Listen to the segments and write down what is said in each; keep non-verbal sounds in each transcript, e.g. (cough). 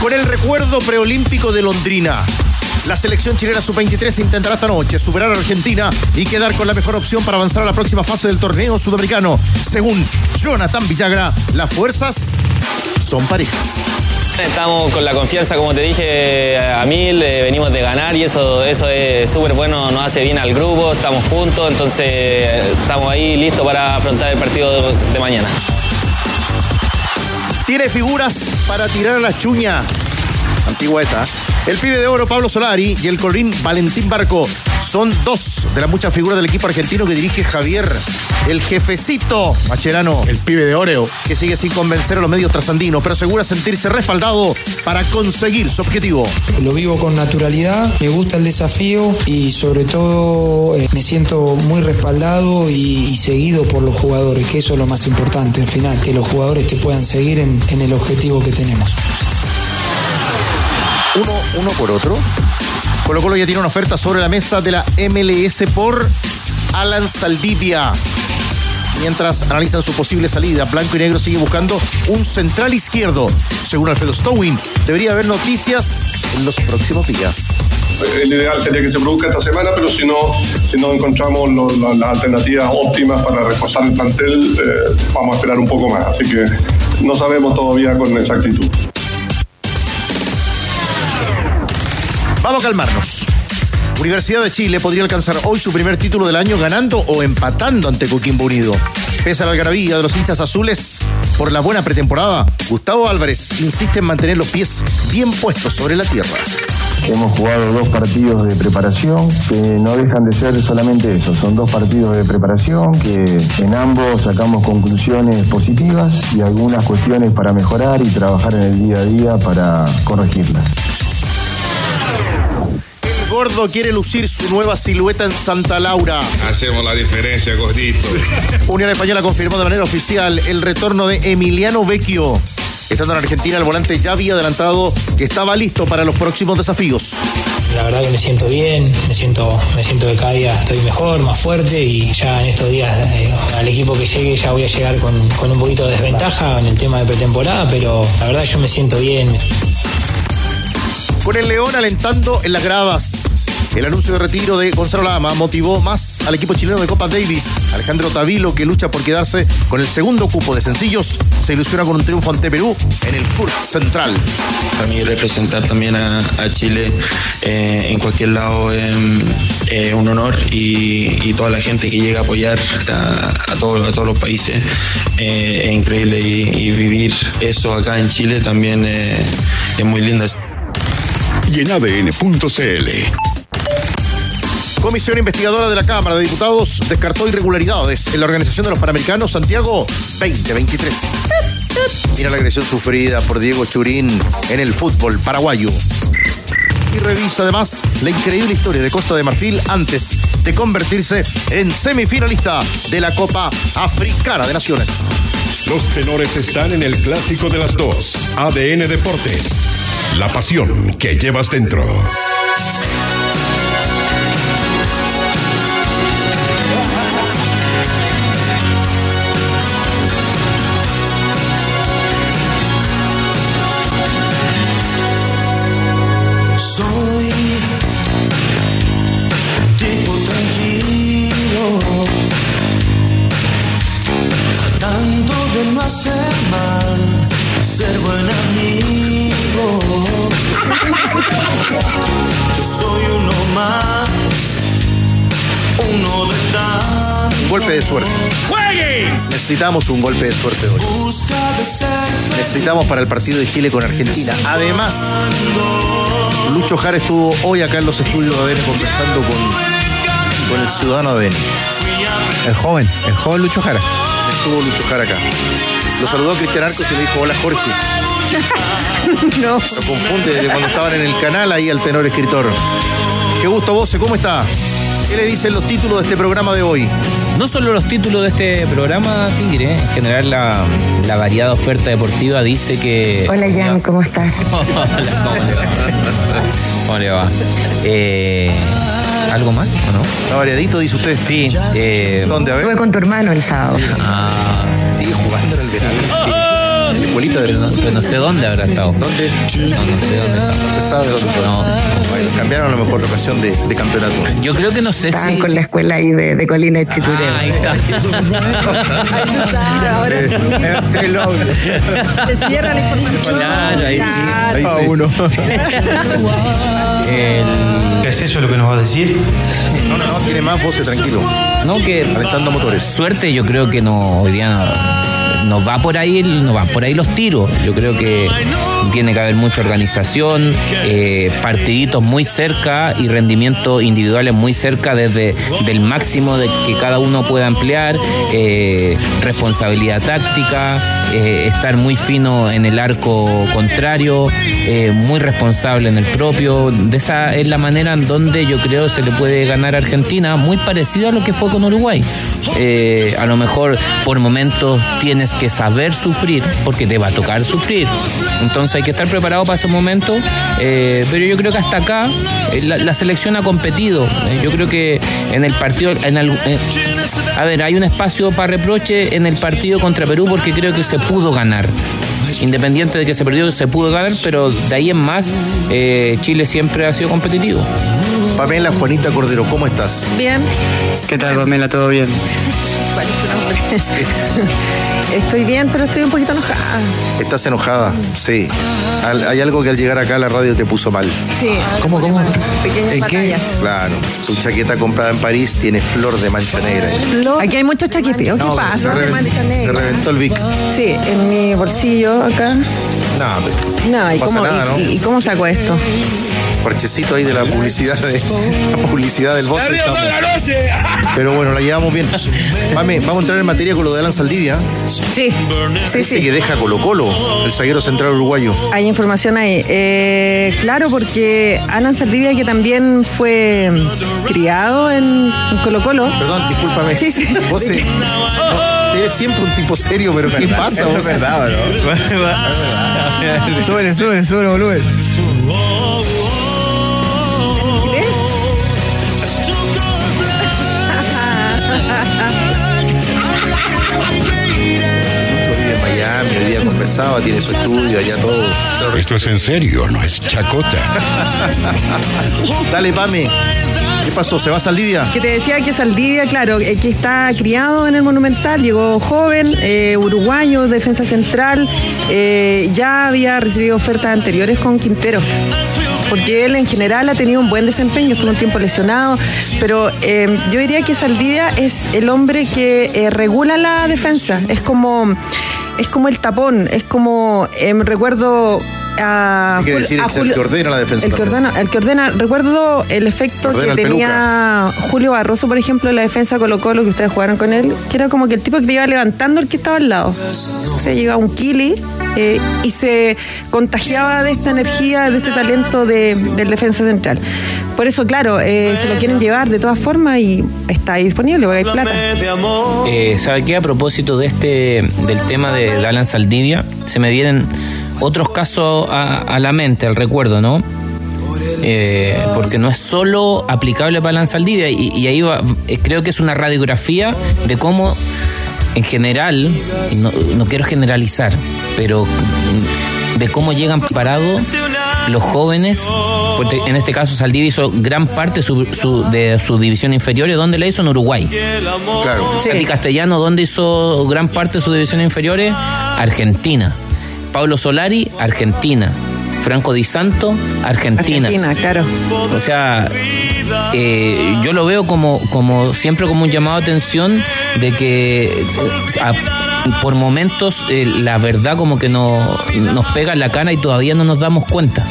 Con el recuerdo preolímpico de Londrina. La selección chilena sub-23 intentará esta noche superar a Argentina y quedar con la mejor opción para avanzar a la próxima fase del torneo sudamericano. Según Jonathan Villagra, las fuerzas son parejas. Estamos con la confianza, como te dije, a mil, eh, venimos de ganar y eso, eso es súper bueno, nos hace bien al grupo, estamos juntos, entonces estamos ahí listos para afrontar el partido de mañana. Tiene figuras para tirar a la chuña. Antigua esa. El pibe de oro Pablo Solari y el colín Valentín Barco son dos de las muchas figuras del equipo argentino que dirige Javier, el jefecito Macherano. El pibe de Oreo. Que sigue sin convencer a los medios trasandinos, pero asegura sentirse respaldado para conseguir su objetivo. Lo vivo con naturalidad, me gusta el desafío y sobre todo eh, me siento muy respaldado y, y, seguido por los jugadores, que eso es lo más importante al final, que los jugadores te puedan seguir en, en el objetivo que tenemos uno, uno por otro. Colo Colo ya tiene una oferta sobre la mesa de la MLS por Alan Saldivia. Mientras analizan su posible salida, Blanco y Negro sigue buscando un central izquierdo. Según Alfredo Stowin, debería haber noticias en los próximos días. El ideal sería que se produzca esta semana, pero si no, si no encontramos las alternativas óptimas para reforzar el plantel, eh, vamos a esperar un poco más. Así que no sabemos todavía con exactitud. Vamos a calmarnos. Universidad de Chile podría alcanzar hoy su primer título del año ganando o empatando ante Coquimbo Unido. Pese a la algarabía de los hinchas azules por la buena pretemporada, Gustavo Álvarez insiste en mantener los pies bien puestos sobre la tierra. Hemos jugado dos partidos de preparación que no dejan de ser solamente eso, son dos partidos de preparación que en ambos sacamos conclusiones positivas y algunas cuestiones para mejorar y trabajar en el día a día para corregirlas. Gordo quiere lucir su nueva silueta en Santa Laura. Hacemos la diferencia, gordito. (laughs) Unión Española confirmó de manera oficial el retorno de Emiliano Vecchio. Estando en Argentina, el volante ya había adelantado que estaba listo para los próximos desafíos. La verdad que me siento bien, me siento, me siento que cada día estoy mejor, más fuerte y ya en estos días eh, al equipo que llegue ya voy a llegar con, con un poquito de desventaja en el tema de pretemporada, pero la verdad yo me siento bien. Con el León alentando en las gradas. El anuncio de retiro de Gonzalo Lama motivó más al equipo chileno de Copa Davis. Alejandro Tavilo, que lucha por quedarse con el segundo cupo de sencillos, se ilusiona con un triunfo ante Perú en el Furt Central. Para mí representar también a, Chile eh, en cualquier lado es eh, un honor y, toda la gente que llega a apoyar a, a, todo, a todos los países eh, es increíble y, vivir eso acá en Chile también es muy lindo. Y en ADN.cl Comisión investigadora de la Cámara de Diputados descartó irregularidades en la organización de los Panamericanos Santiago 2023. Mira la agresión sufrida por Diego Churín en el fútbol paraguayo. Y revisa además la increíble historia de Costa de Marfil antes de convertirse en semifinalista de la Copa Africana de Naciones. Los tenores están en el clásico de las dos. ADN Deportes. La pasión que llevas dentro. Necesitamos un golpe de suerte hoy. Necesitamos para el partido de Chile con Argentina. Además, Lucho Jara estuvo hoy acá en los estudios de ADN conversando con, con el ciudadano ADN. El joven, el joven Lucho Jara. Estuvo Lucho Jara acá. Lo saludó Cristian Arcos y le dijo, hola Jorge. (laughs) no. Lo confunde desde cuando estaban en el canal ahí al tenor escritor. Qué gusto, Voce, ¿cómo está? ¿Qué le dicen los títulos de este programa de hoy? No solo los títulos de este programa, Tigre, en general la, la variada oferta deportiva dice que... Hola Jan, ¿cómo estás? (laughs) Hola, ¿cómo le va? ¿Cómo le va? Eh, ¿Algo más o no? Está variadito, dice usted. Sí. Eh, ¿Dónde? A ver. Estuve con tu hermano el sábado. ah, Sigue jugando en el verano. Escuelita de no, pero no sé dónde habrá estado. ¿Dónde? No, no sé dónde está. No se sabe dónde fue. No. Bueno, cambiaron a lo mejor la ocasión de, de campeonato. Yo creo que no sé Estaban si... con la escuela ahí de, de Colina de Chicureo. Ah, ahí está. (laughs) Ahora se cierra la información. Claro, ahí sí. Ahí sí. uno. El- ¿Es eso lo que nos va a decir? No, no, no, tiene más voces, tranquilo. no, que Calentando motores. suerte yo creo que no hoy día no, no va por ahí no van por ahí los tiros. Yo creo que tiene que haber mucha organización eh, partiditos muy cerca y rendimientos individuales muy cerca desde del máximo de que cada uno pueda emplear eh, responsabilidad táctica eh, estar muy fino en el arco contrario muy responsable en el propio. De esa es la manera en donde yo creo se le puede ganar a Argentina muy parecido a lo que fue con Uruguay. A lo mejor por momentos tienes que saber sufrir porque te va a tocar sufrir. Entonces hay que estar preparado para esos momentos eh, pero yo creo que hasta acá eh, la, la selección ha competido Eh, yo creo que en el partido en algún- eh, a ver hay un espacio para reproche en el partido contra Perú porque creo que se pudo ganar independiente de que se perdió se pudo ganar pero de ahí en más eh, Chile siempre ha sido competitivo Pamela Juanita Cordero, ¿cómo estás? Bien. ¿Qué tal, Pamela? ¿Todo bien? ¿Cuál es tu nombre? Estoy bien, pero estoy un poquito enojada. ¿Estás enojada? Sí. Al- hay algo que al llegar acá a la radio te puso mal. Sí. ¿Cómo, cómo? Pequeñas ¿En qué? batallas. Claro. Tu chaqueta comprada en París tiene flor de mancha negra. Aquí hay muchos chaqueteos. ¿Qué No, pasa? Se, reventó el Vic. Sí, en mi bolsillo acá. No, No, ¿y, pasa cómo, nada, y- ¿no? y cómo saco esto? parchecito ahí de la publicidad de, (laughs) la publicidad del voz. Pero bueno, la llevamos bien. Mame, vamos a entrar en materia con lo de Alan Saldivia. Sí, sí, Dice sí. que deja Colo Colo, el zaguero central uruguayo. Hay información ahí. Eh, claro, porque Alan Saldivia, que también fue criado en en Colo Colo. Perdón, discúlpame. Sí, sí. Vos eh, no, (laughs) eres siempre un tipo serio, pero ¿qué pasa? Esto es verdad, ¿no? Súbele, súbele, súbele, volumen. Mucho vive en Miami, hoy día conversaba, tiene su estudio, allá todo. Esto es en serio, no es chacota. Dale, Pame. ¿Qué pasó? ¿Se va Saldivia? Que te decía que Saldivia, claro, eh, que está criado en el Monumental, llegó joven, eh, uruguayo, defensa central, eh, ya había recibido ofertas anteriores con Quintero. Porque él en general ha tenido un buen desempeño, estuvo un tiempo lesionado, pero eh, yo diría que Saldivia es el hombre que eh, regula la defensa, es como, es como el tapón, es como, em, recuerdo a, Hay que decir a el que ordena la defensa el que ordena, el que ordena. Recuerdo el efecto Ordena que el tenía Julio Barroso, por ejemplo, en la defensa Colo Colo, que ustedes jugaron con él, que era como que el tipo que te iba levantando el que estaba al lado. O sea, llegaba un Kili eh, y se contagiaba de esta energía, de este talento de- del defensa central. Por eso, claro, eh, se lo quieren llevar de todas formas y está ahí disponible porque hay plata. Eh, ¿Sabe qué? A propósito de este, del tema de Alan Saldivia, se me vienen otros casos a, a la mente, al recuerdo, ¿no? Eh, porque no es solo aplicable para Alan Saldivia, y, y ahí va, eh, creo que es una radiografía de cómo, en general, no, no quiero generalizar, pero de cómo llegan preparados los jóvenes, porque en este caso Saldivia hizo gran parte su- su- de su división inferior, ¿y dónde la hizo? En Uruguay. Claro. Katy Castellano, ¿dónde hizo gran parte de sus divisiones inferiores? Argentina. Pablo Solari, Argentina. Franco Di Santo, Argentina. Argentina, claro. O sea, eh, yo lo veo como, como siempre como un llamado de atención de que eh, a- por momentos eh, la verdad como que no, nos pega en la cara y todavía no nos damos cuenta.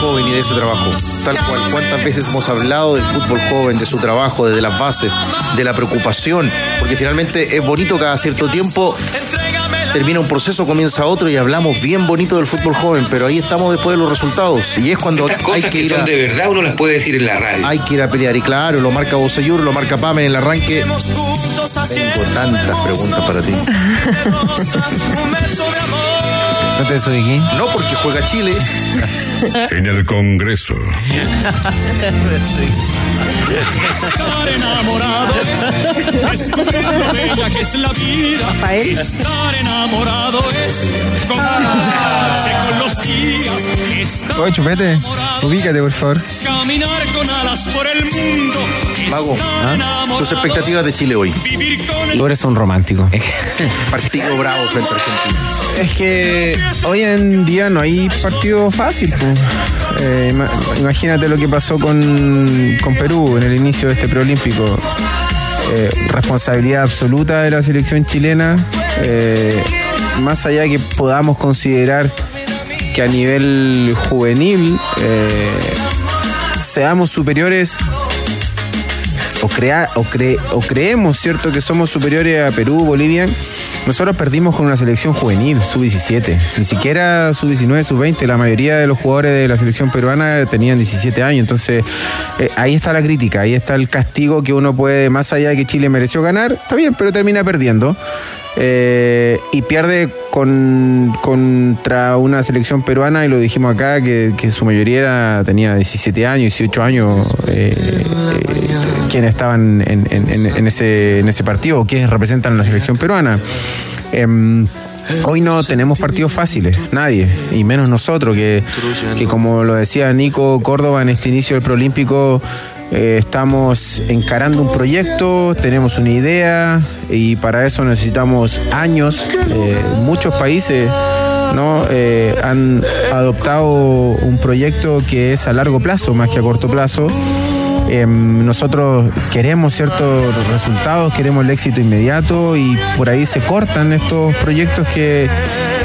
Joven y de ese trabajo. Tal cual, cuántas veces hemos hablado del fútbol joven, de su trabajo, desde las bases, de la preocupación, porque finalmente es bonito cada cierto tiempo. Termina un proceso, comienza otro y hablamos bien bonito del fútbol joven, pero ahí estamos después de los resultados. Y es cuando Estas cosas hay que que ir a, de verdad uno las puede decir en la radio. hay que ir a pelear. Y claro, lo marca Boseyur, lo marca Pame en el arranque. Tengo tantas preguntas para ti. (laughs) ¿No te desubiqué? No, porque juega Chile. (laughs) En el Congreso. Estar enamorado es descubrir lo bella que es la vida. Estar enamorado es confundirse con los días. Estar Oye, chupete, ubícate, por favor. caminar con alas por el mundo. Mago, tus expectativas de Chile hoy. Tú eres un romántico. Partido bravo frente a Argentina. Es que hoy en día no hay partido fácil. pues. Eh, ima- imagínate lo que pasó con, con Perú en el inicio de este preolímpico. Eh, responsabilidad absoluta de la selección chilena. Eh, más allá de que podamos considerar que a nivel juvenil seamos superiores o, crea, o, cre- o creemos, ¿cierto?, que somos superiores a Perú, Bolivia. Nosotros perdimos con una selección juvenil, sub-17. Ni siquiera sub-19, sub-20. La mayoría de los jugadores de la selección peruana tenían 17 años. Entonces, eh, ahí está la crítica, ahí está el castigo que uno puede, más allá de que Chile mereció ganar, está bien, pero termina perdiendo. Eh, y pierde con, contra una selección peruana, y lo dijimos acá, que, su mayoría era- tenía 17 años, 18 años, eh, eh, quienes estaban en, ese, en ese partido, o quienes representan a la selección peruana. Em, Hoy no tenemos partidos fáciles, nadie, y menos nosotros, que, que como lo decía Nico Córdoba en este inicio del Proolímpico, eh, estamos encarando un proyecto, tenemos una idea y para eso necesitamos años. Eh, muchos países ¿no? Eh, han adoptado un proyecto que es a largo plazo más que a corto plazo. Em, nosotros queremos ciertos resultados, queremos el éxito inmediato y por ahí se cortan estos proyectos que,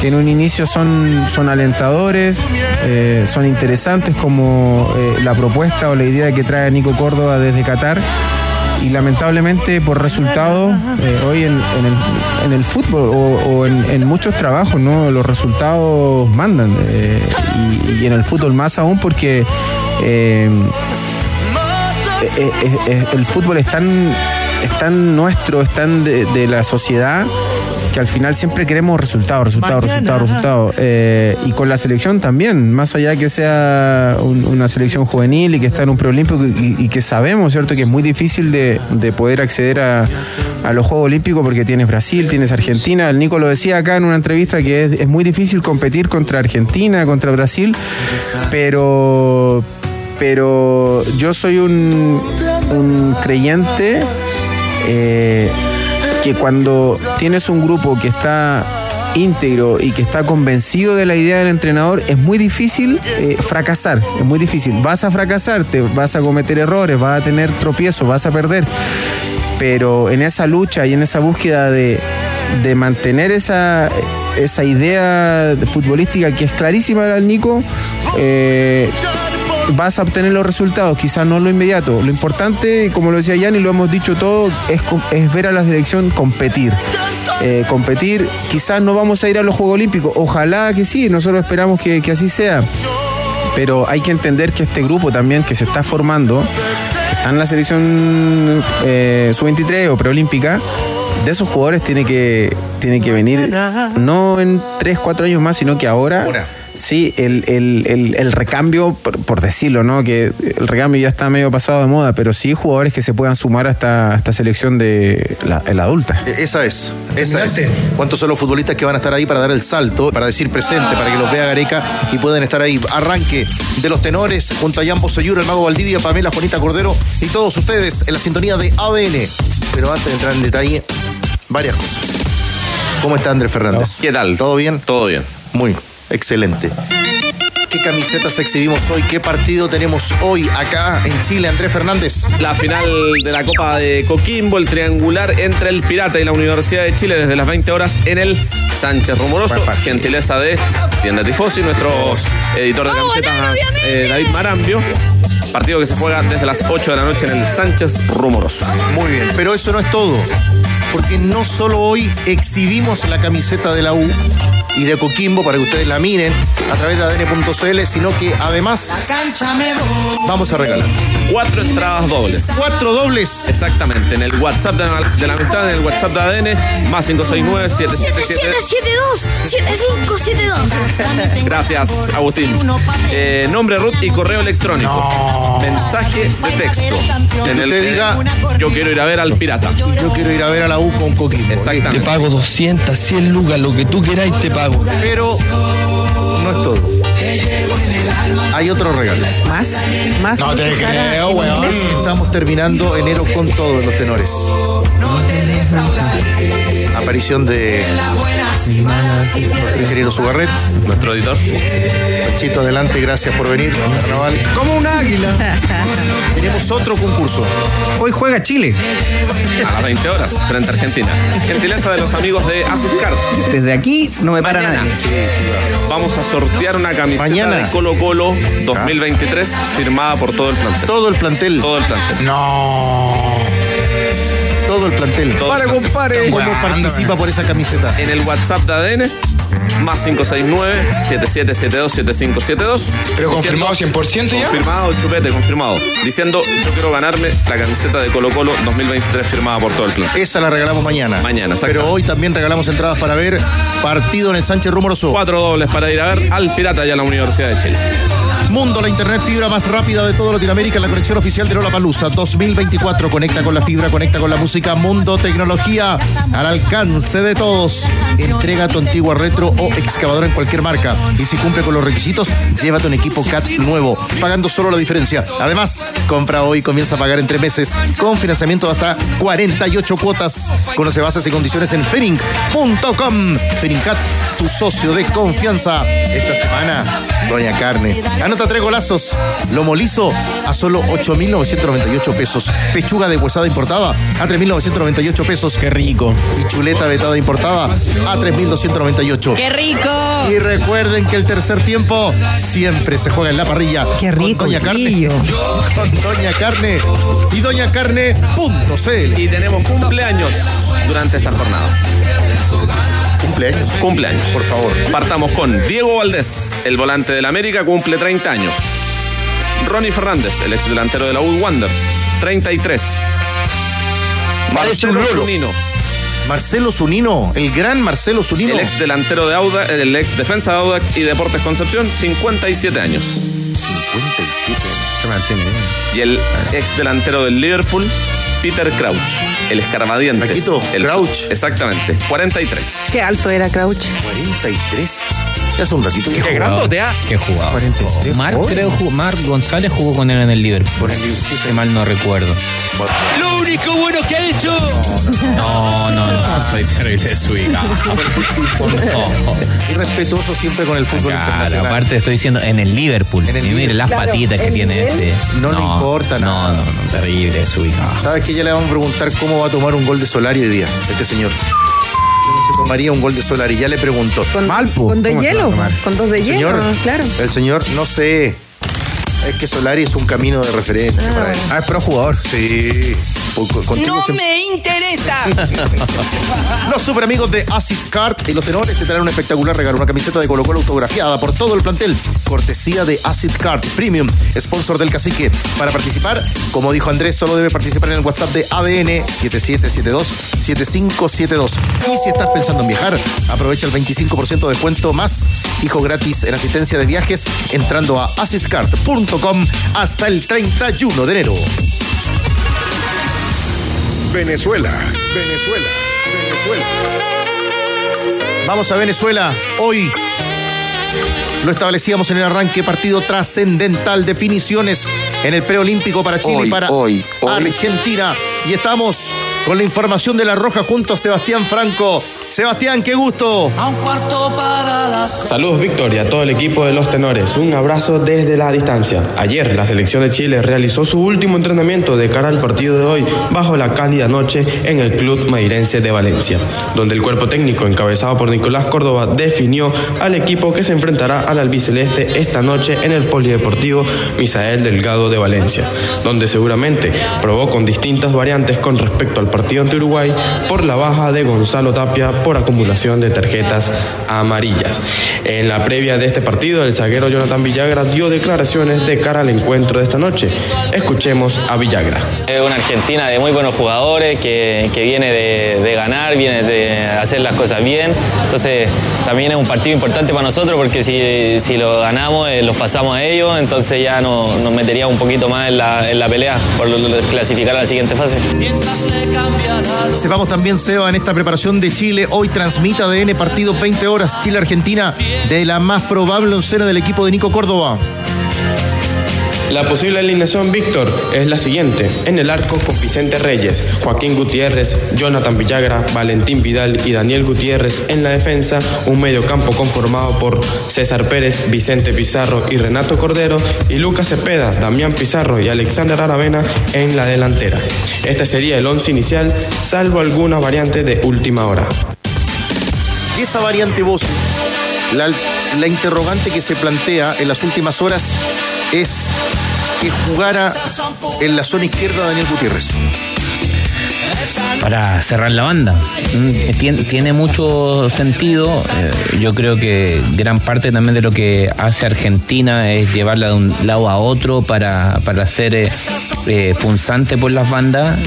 en un inicio son, son alentadores, eh, son interesantes como eh, la propuesta o la idea que trae Nico Córdoba desde Qatar. Y lamentablemente por resultados eh, hoy en, el, en el fútbol o, en, muchos trabajos no los resultados mandan y, en el fútbol más aún porque eh, eh, eh, el fútbol es tan, es tan nuestro, es tan de, de la sociedad que al final siempre queremos resultados, resultados, resultados, resultados. Eh, y con la selección también, más allá que sea un- una selección juvenil y que está en un preolímpico y, y que sabemos, ¿cierto?, que es muy difícil de, de poder acceder a, a los Juegos Olímpicos porque tienes Brasil, tienes Argentina. El Nico lo decía acá en una entrevista que es, es muy difícil competir contra Argentina, contra Brasil, pero pero yo soy un, un creyente eh, que cuando tienes un grupo que está íntegro y que está convencido de la idea del entrenador, es muy difícil eh, fracasar, es muy difícil. Vas a fracasar, te vas a cometer errores, vas a tener tropiezos, vas a perder. Pero en esa lucha y en esa búsqueda de, de mantener esa, esa idea futbolística que es clarísima al Nico, eh, vas a obtener los resultados, quizás no lo inmediato. Lo importante, como lo decía Yanni, lo hemos dicho todo, es, ver a la selección competir. Eh, competir, quizás no vamos a ir a los Juegos Olímpicos, ojalá que sí, nosotros esperamos que, que así sea. Pero hay que entender que este grupo también que se está formando, que está en la selección eh, sub-23 o preolímpica, de esos jugadores tiene que, tiene que venir no en 3, 4 años más, sino que ahora. Sí, el, el- el- el recambio, por, por decirlo, ¿no? Que el recambio ya está medio pasado de moda, pero sí jugadores que se puedan sumar a esta, a esta selección de la, la adulta. E- Esa es, esa es. ¿Cuántos son los futbolistas que van a estar ahí para dar el salto, para decir presente, para que los vea Gareca y puedan estar ahí? Arranque de los tenores junto a Bosellur, el Mago Valdivia, Pamela, Juanita Cordero y todos ustedes en la sintonía de ADN. Pero antes de entrar en detalle, varias cosas. ¿Cómo está Andrés Fernández? ¿Qué tal? ¿Todo bien? Todo bien. Muy excelente. ¿Qué camisetas exhibimos hoy? ¿Qué partido tenemos hoy acá en Chile? Andrés Fernández. La final de la Copa de Coquimbo, el triangular entre el Pirata y la Universidad de Chile desde las 20 horas en el Sánchez Rumoroso. Gentileza de Tienda Tifosi, nuestro editor de camisetas eh, David Marambio. Partido que se juega desde las 8 de la noche en el Sánchez Rumoroso. Muy bien, pero eso no es todo. Porque no solo hoy exhibimos la camiseta de la U y de Coquimbo para que ustedes la miren a través de ADN.cl, sino que además vamos a regalar. Cuatro entradas dobles. ¿Cuatro dobles? Exactamente, en el WhatsApp de la, de la amistad, en el WhatsApp de ADN, más 569 7772 7572 Gracias, Agustín. Eh, nombre, root y correo electrónico. Mensaje de texto. En el que diga- yo quiero ir a ver al pirata. Yo quiero ir a ver a la U con Coquimbo. Exactamente. Te pago 200, 100 lucas, lo que tú queráis te pago. Pero no es todo. Hay otro regalo. Más, más. No te creo, en weón. Estamos terminando enero con todo en los tenores. Aparición de nuestro ingeniero Sugarret. Nuestro editor. Chito, adelante, gracias por venir. Carnaval. Como un águila. Tenemos otro concurso. Hoy juega Chile. A las 20 horas, frente a Argentina. Gentileza de los amigos de Assist Card. Desde aquí no me para Mañana. nadie. Vamos a sortear una camiseta Mañana. de Colo Colo 2023 firmada por todo el plantel. Todo el plantel. Todo el plantel. No. Todo el plantel. Todo Para, el plantel. compadre. ¿Cómo participa por esa camiseta? En el WhatsApp de ADN, más 569-7772-7572. Pero Diciendo- confirmado 100% ya. Confirmado, chupete, confirmado. Diciendo, yo quiero ganarme la camiseta de Colo Colo 2023 firmada por todo el plantel. Esa la regalamos mañana. Mañana, exacto. Pero hoy también regalamos entradas para ver partido en el Sánchez Rumoroso. Cuatro dobles para ir a ver al Pirata y a la Universidad de Chile. Mundo, la internet fibra más rápida de toda Latinoamérica, la conexión oficial de Lola Palusa 2024. Conecta con la fibra, conecta con la música. Mundo Tecnología al alcance de todos. Entrega tu antigua retro o excavadora en cualquier marca. Y si cumple con los requisitos, llévate un equipo CAT nuevo, pagando solo la diferencia. Además, compra hoy y comienza a pagar en tres meses con financiamiento de hasta 48 cuotas. Conoce bases y condiciones en fering.com. Feringcat, tu socio de confianza. Esta semana, Doña Carne. Anota tres golazos. Lomo liso a solo 8.998 pesos. Pechuga de huesada importada a 3.998 pesos. Qué rico. Y chuleta vetada importada a 3.298. ¡Qué rico! Y recuerden que el tercer tiempo siempre se juega en la parrilla. Qué rico, Con Doña Carne. (laughs) Con Doña Carne y doñacarne.cl. Y tenemos cumpleaños durante esta jornada. Cumpleaños. Cumpleaños. Por favor. Partamos con Diego Valdés, el volante del América, cumple 30 años. Ronnie Fernández, el ex delantero de la U Wanderers, 33. Marcelo. Zunino, Marcelo Zunino, el gran Marcelo Zunino. el ex delantero de Audax, el ex defensa de Audax y Deportes Concepción, 57 años. 57. Se mantiene bien. Y el ex delantero del Liverpool, Peter Crouch, el escarbadiente. Paquito, el Crouch. Exactamente, 43. Qué alto era Crouch. 43. Ya hace un ratito. que Qué jugaba. jugador. Qué jugador. 43. Marc, Oh. creo, jugó- Marc González jugó con él en el Liverpool. Por el sí, Si mal no recuerdo. Lo único bueno que ha hecho. No, no, no, soy terrible desubicado. No. (laughs) Y respetuoso siempre con el fútbol Claro, internacional. aparte estoy diciendo en el Liverpool. En el y mire Liverpool. las Claro, patitas que tiene este. No le importa no, nada. No, no, terrible desubicado. ¿Sabes que Ya le vamos a preguntar cómo va a tomar un gol de Solari hoy día, este señor. ¿Cómo se tomaría un gol de Solari? Ya le pregunto. Con, Malpo. con de ¿Cómo se va a hielo. Con dos de hielo, Señor, claro. el señor, no sé. Es que Solari es un camino de referencia para él. Ah, es pro jugador. Sí. ¡No me interesa! (laughs) Los super amigos de Acid Card y los tenores te traen un espectacular regalo, una camiseta de Colo Colo autografiada por todo el plantel, cortesía de Acid Card Premium, sponsor del cacique. Para participar, como dijo Andrés, solo debe participar en el WhatsApp de ADN 7772-7572. Y si estás pensando en viajar, aprovecha el 25% de descuento más hijo gratis en asistencia de viajes entrando a acidcard.com hasta el 31 de enero. Venezuela, Venezuela, Venezuela. Vamos a Venezuela. Hoy lo establecíamos en el arranque, partido trascendental, definiciones en el preolímpico para Chile y para hoy, hoy. Argentina. Y estamos con la información de La Roja junto a Sebastián Franco. Sebastián, qué gusto. Saludos Víctor y a todo el equipo de los tenores. Un abrazo desde la distancia. Ayer la selección de Chile realizó su último entrenamiento de cara al partido de hoy bajo la cálida noche en el Club Mairense de Valencia, donde el cuerpo técnico encabezado por Nicolás Córdoba definió al equipo que se enfrentará al albiceleste esta noche en el Polideportivo Misael Delgado de Valencia, donde seguramente probó con distintas variantes con respecto al partido ante Uruguay por la baja de Gonzalo Tapia por acumulación de tarjetas amarillas. En la previa de este partido, el zaguero Jonathan Villagra dio declaraciones de cara al encuentro de esta noche. Escuchemos a Villagra. Es una Argentina de muy buenos jugadores que, que viene de, de ganar, viene de hacer las cosas bien. Entonces también es un partido importante para nosotros porque si, si lo ganamos eh, los pasamos a ellos, entonces ya no- nos metería un poquito más en la, en la pelea por lo- lo- clasificar a la siguiente fase. Sepamos también, Seba, en esta preparación de Chile, hoy transmite ADN partido 20 horas, Chile-Argentina, de la más probable oncena del equipo de Nico Córdoba. La posible alineación Víctor es la siguiente. En el arco con Vicente Reyes, Joaquín Gutiérrez, Jonathan Villagra, Valentín Vidal y Daniel Gutiérrez en la defensa. Un mediocampo conformado por César Pérez, Vicente Pizarro y Renato Cordero. Y Lucas Cepeda, Damián Pizarro y Alexander Aravena en la delantera. Este sería el once inicial, salvo algunas variantes de última hora. Esa variante vos, la, la interrogante que se plantea en las últimas horas es que jugara en la zona izquierda Daniel Gutiérrez. para cerrar la banda. Mm, Tiene, tiene mucho sentido. Eh, Yo creo que gran parte también de lo que hace Argentina es llevarla de un lado a otro para, para ser eh, eh, punzante por las bandas.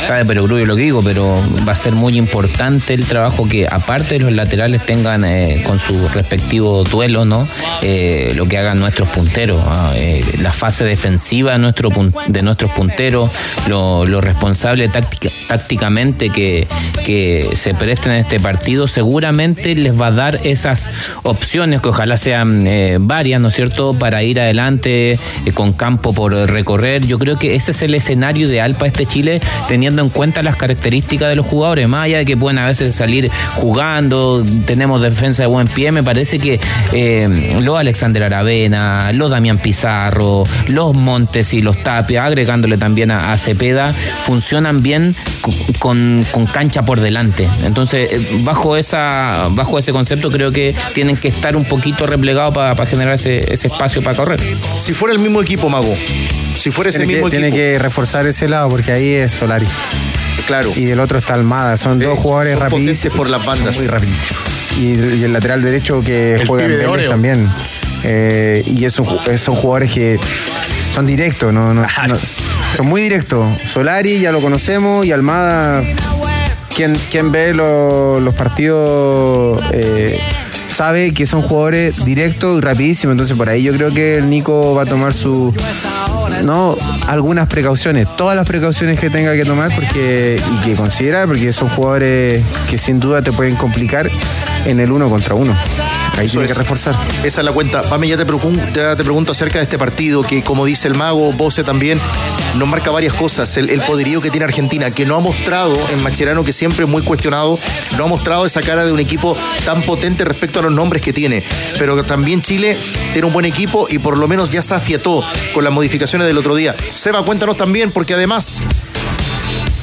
Está de perogrullo lo que digo, pero va a ser muy importante el trabajo que, aparte de los laterales, tengan eh, con su respectivo duelo, ¿no? Eh, lo que hagan nuestros punteros. ah, eh, la fase defensiva de, nuestros punteros, lo, lo responsable táctica- tácticamente que, que se presten en este partido, seguramente les va a dar esas opciones que ojalá sean eh, varias, ¿no es cierto?, para ir adelante con campo por recorrer. Yo creo que ese es el escenario ideal para este Chile, teniendo en cuenta las características de los jugadores, más allá de que pueden a veces salir jugando, tenemos defensa de buen pie, me parece que eh, los Alexander Aravena, los Damián Pizarro, los Montes y los Tapia, agregándole también a, Cepeda, funcionan bien con, con cancha por delante. Entonces, eh, bajo esa bajo ese concepto creo que tienen que estar un poquito replegados para generar ese, ese espacio para correr. Si fuera el mismo equipo, Mago, si fuera ese Tiene, mismo que, tiene que reforzar ese lado porque ahí es Solari. Claro. Y del otro está Almada. Son dos jugadores son rapidísimos. por las bandas. Muy rapidísimos. Y, y el lateral derecho que El juega en Vélez también. Eh, y es un ju- son jugadores que son directos, no, no- no- son muy directos. Solari ya lo conocemos y Almada, quien, quien ve lo- los partidos eh, sabe que son jugadores directos y rapidísimos. Entonces por ahí yo creo que el Nico va a tomar su no algunas precauciones, todas las precauciones que tenga que tomar porque y que considerar porque son jugadores que sin duda te pueden complicar en el uno contra uno. Ahí Eso tiene es. que reforzar. Esa es la cuenta. Pame, ya te, ya te pregunto acerca de este partido que, como dice el mago, Bose también, nos marca varias cosas. El, poderío que tiene Argentina, que no ha mostrado en Macherano, que siempre es muy cuestionado, no ha mostrado esa cara de un equipo tan potente respecto a los nombres que tiene. Pero también Chile tiene un buen equipo y por lo menos ya se afiató con las modificaciones del otro día. Seba, cuéntanos también, porque además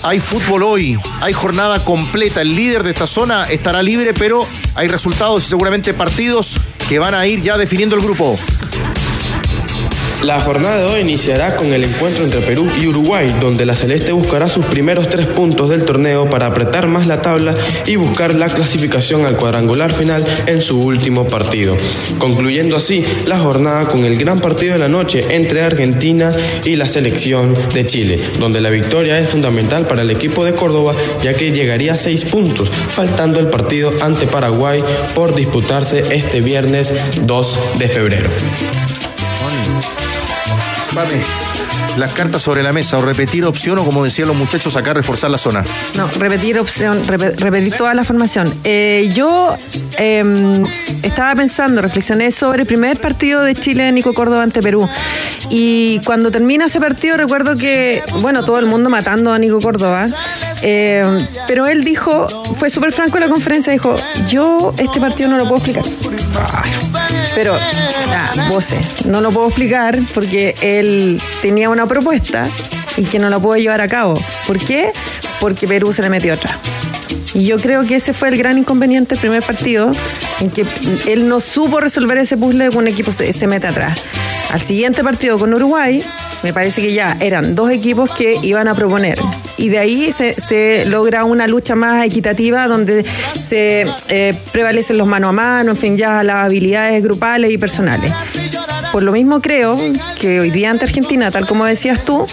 hay fútbol hoy, hay jornada completa. El líder de esta zona estará libre, pero hay resultados y seguramente partidos que van a ir ya definiendo el grupo. La jornada de hoy iniciará con el encuentro entre Perú y Uruguay, donde la Celeste buscará sus primeros tres puntos del torneo para apretar más la tabla y buscar la clasificación al cuadrangular final en su último partido. Concluyendo así la jornada con el gran partido de la noche entre Argentina y la selección de Chile, donde la victoria es fundamental para el equipo de Córdoba, ya que llegaría a seis puntos, faltando el partido ante Paraguay por disputarse este viernes 2 de febrero. Pame, las cartas sobre la mesa o repetir opción o como decían los muchachos acá, reforzar la zona. No, repetir opción, repe- repetir toda la formación. Eh, yo eh, estaba pensando, reflexioné sobre el primer partido de Chile de Nico Córdoba ante Perú. Y cuando termina ese partido recuerdo que, bueno, todo el mundo matando a Nico Córdoba. eh, pero él dijo, fue súper franco en la conferencia, dijo, yo este partido no lo puedo explicar. Pero, ah, voce, no lo puedo explicar porque él tenía una propuesta y que no la pudo llevar a cabo. ¿Por qué? Porque Perú se le metió otra. Y yo creo que ese fue el gran inconveniente del primer partido, en que él no supo resolver ese puzzle que un equipo se, se mete atrás. Al siguiente partido con Uruguay, me parece que ya eran dos equipos que iban a proponer. Y de ahí se, se logra una lucha más equitativa donde se eh, prevalecen los mano a mano, en fin, ya las habilidades grupales y personales. Por lo mismo creo que hoy día ante Argentina, tal como decías tú,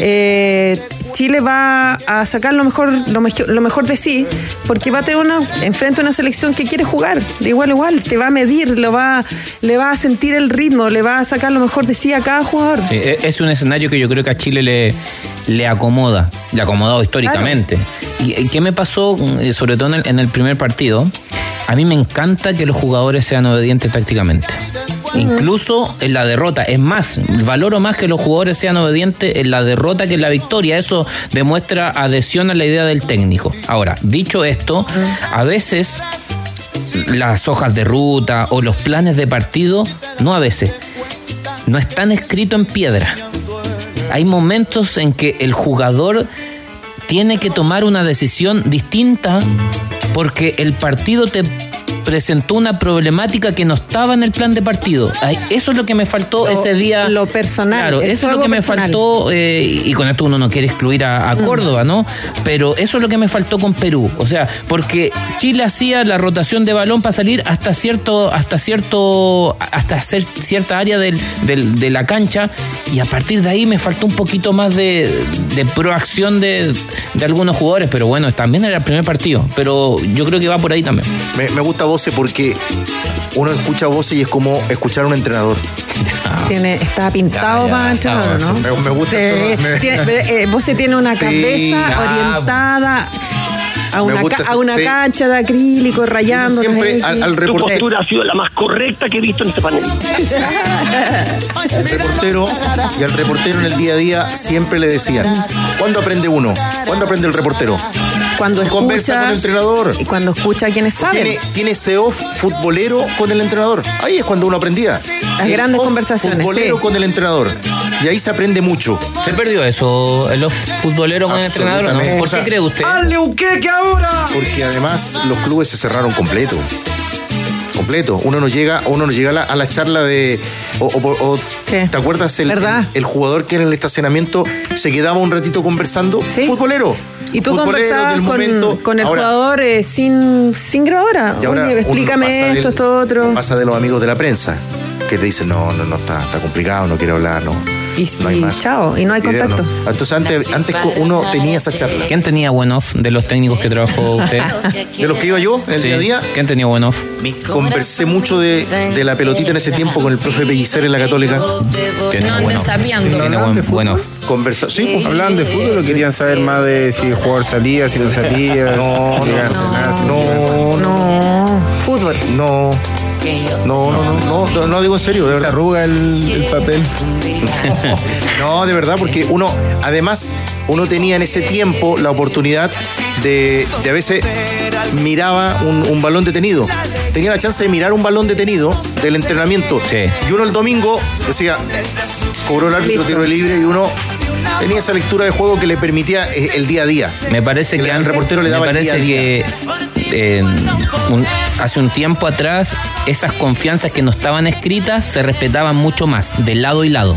eh, Chile va a sacar lo mejor, lo, mejor, lo mejor de sí, porque va a tener una, enfrente a una selección que quiere jugar, de igual a igual, te va a medir, lo va, le va a sentir el ritmo, le va a sacar lo mejor de sí a cada jugador. Sí, e- es un escenario que yo creo que a Chile le, le acomoda, le ha acomodado históricamente. ¿Y qué me pasó, eh, sobre todo en el, en el primer partido? A mí me encanta que los jugadores sean obedientes tácticamente. Incluso en la derrota. Es más, valoro más que los jugadores sean obedientes en la derrota que en la victoria. Eso demuestra adhesión a la idea del técnico. Ahora, dicho esto, a veces las hojas de ruta o los planes de partido, no a veces, no están escritos en piedra. Hay momentos en que el jugador tiene que tomar una decisión distinta porque el partido te presentó una problemática que no estaba en el plan de partido. Ay, Eso es lo que me faltó Lo- ese día. lo personal, Claro, eso es lo que me faltó, eh, y con esto uno no quiere excluir a, a Mm. Córdoba, ¿no? Pero eso es lo que me faltó con Perú. O sea, porque Chile hacía la rotación de balón para salir hasta cierto, hasta cierto, hasta hacer cierta área del- del- de la cancha, y a partir de ahí me faltó un poquito más de, de proacción de, de algunos jugadores, pero bueno, también era el primer partido. Pero yo creo que va por ahí también. Me, me gusta Voce porque uno escucha Voce y es como escuchar a un entrenador. (laughs) Tiene, está pintado Ya, ya, para entrenador, ¿no? me- me gusta Sí, me- tiene- eh, vos se tiene una (laughs) Sí, cabeza ya, orientada a una, gusta ca- a una sí. cancha de acrílico rayando. siempre al- al Tu reportero- postura ha sido la más correcta que he visto en este panel. El reportero y al reportero en el día a día siempre le decían, ¿cuándo aprende uno? ¿Cuándo aprende el reportero? Cuando Conversa escucha con el entrenador. y cuando escucha a quienes saben. Tiene, tiene ese off futbolero con el entrenador. Ahí es cuando uno aprendía. Las El grandes off conversaciones, Futbolero sí. con el entrenador. Y ahí se aprende mucho. ¿Se perdió eso, el off futbolero con el entrenador? no? ¿Por qué cree usted? ¡Hazle un queque ahora! Porque además los clubes se cerraron completo. Completo. Uno no llega, uno no llega a la, a la charla de. o- o- o- ¿Te acuerdas el, el, el jugador que en el estacionamiento se quedaba un ratito conversando? Futbolero. Y tú conversabas con, el Ahora- jugador eh, sin, sin grabadora. Y ahora Oye, explícame del- esto, esto, otro. Pasa de los amigos de la prensa que te dicen, no, no, no, está, está complicado, no quiero hablar, no. Y, no y chao, y no hay Video, contacto. no. Entonces antes, antes uno tenía esa charla. ¿Quién tenía buen off de los técnicos que trabajó usted? (laughs) De los que iba yo, el Sí. día a día, ¿Quién tenía buen off? conversé mucho de, de la pelotita en ese tiempo con el profe Pellicer en la Católica. Tenía No andes sapeando. Tiene buen, buen off. Conversa sí, pues, Hablaban de fútbol o querían saber más de si el jugador salía, si no salía. No, llegaba a entrenar, si no, no. Fútbol. No. No, no, no, no, no, no digo en serio, de Se verdad. arruga el, el papel. (laughs) No, de verdad, porque uno, además, uno tenía en ese tiempo la oportunidad de, de a veces miraba un, un balón detenido. Tenía la chance de mirar un balón detenido del entrenamiento. Y uno el domingo decía, cobró el árbitro tiro de libre y uno tenía esa lectura de juego que le permitía eh, el día a día. Me parece que el antes- reportero le daba me el día a parece día. que eh, hace un tiempo atrás esas confianzas que no estaban escritas se respetaban mucho más de lado y lado.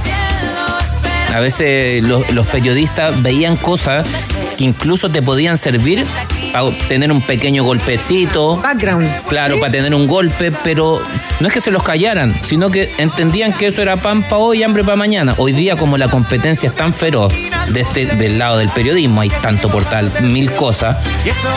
A veces los periodistas veían cosas que incluso te podían servir para tener un pequeño golpecito. Background. Claro, para tener un golpe, pero no es que se los callaran, sino que entendían que eso era pan para hoy y hambre para mañana. Hoy día, como la competencia es tan feroz de este, del lado del periodismo, hay tanto portal, mil cosas,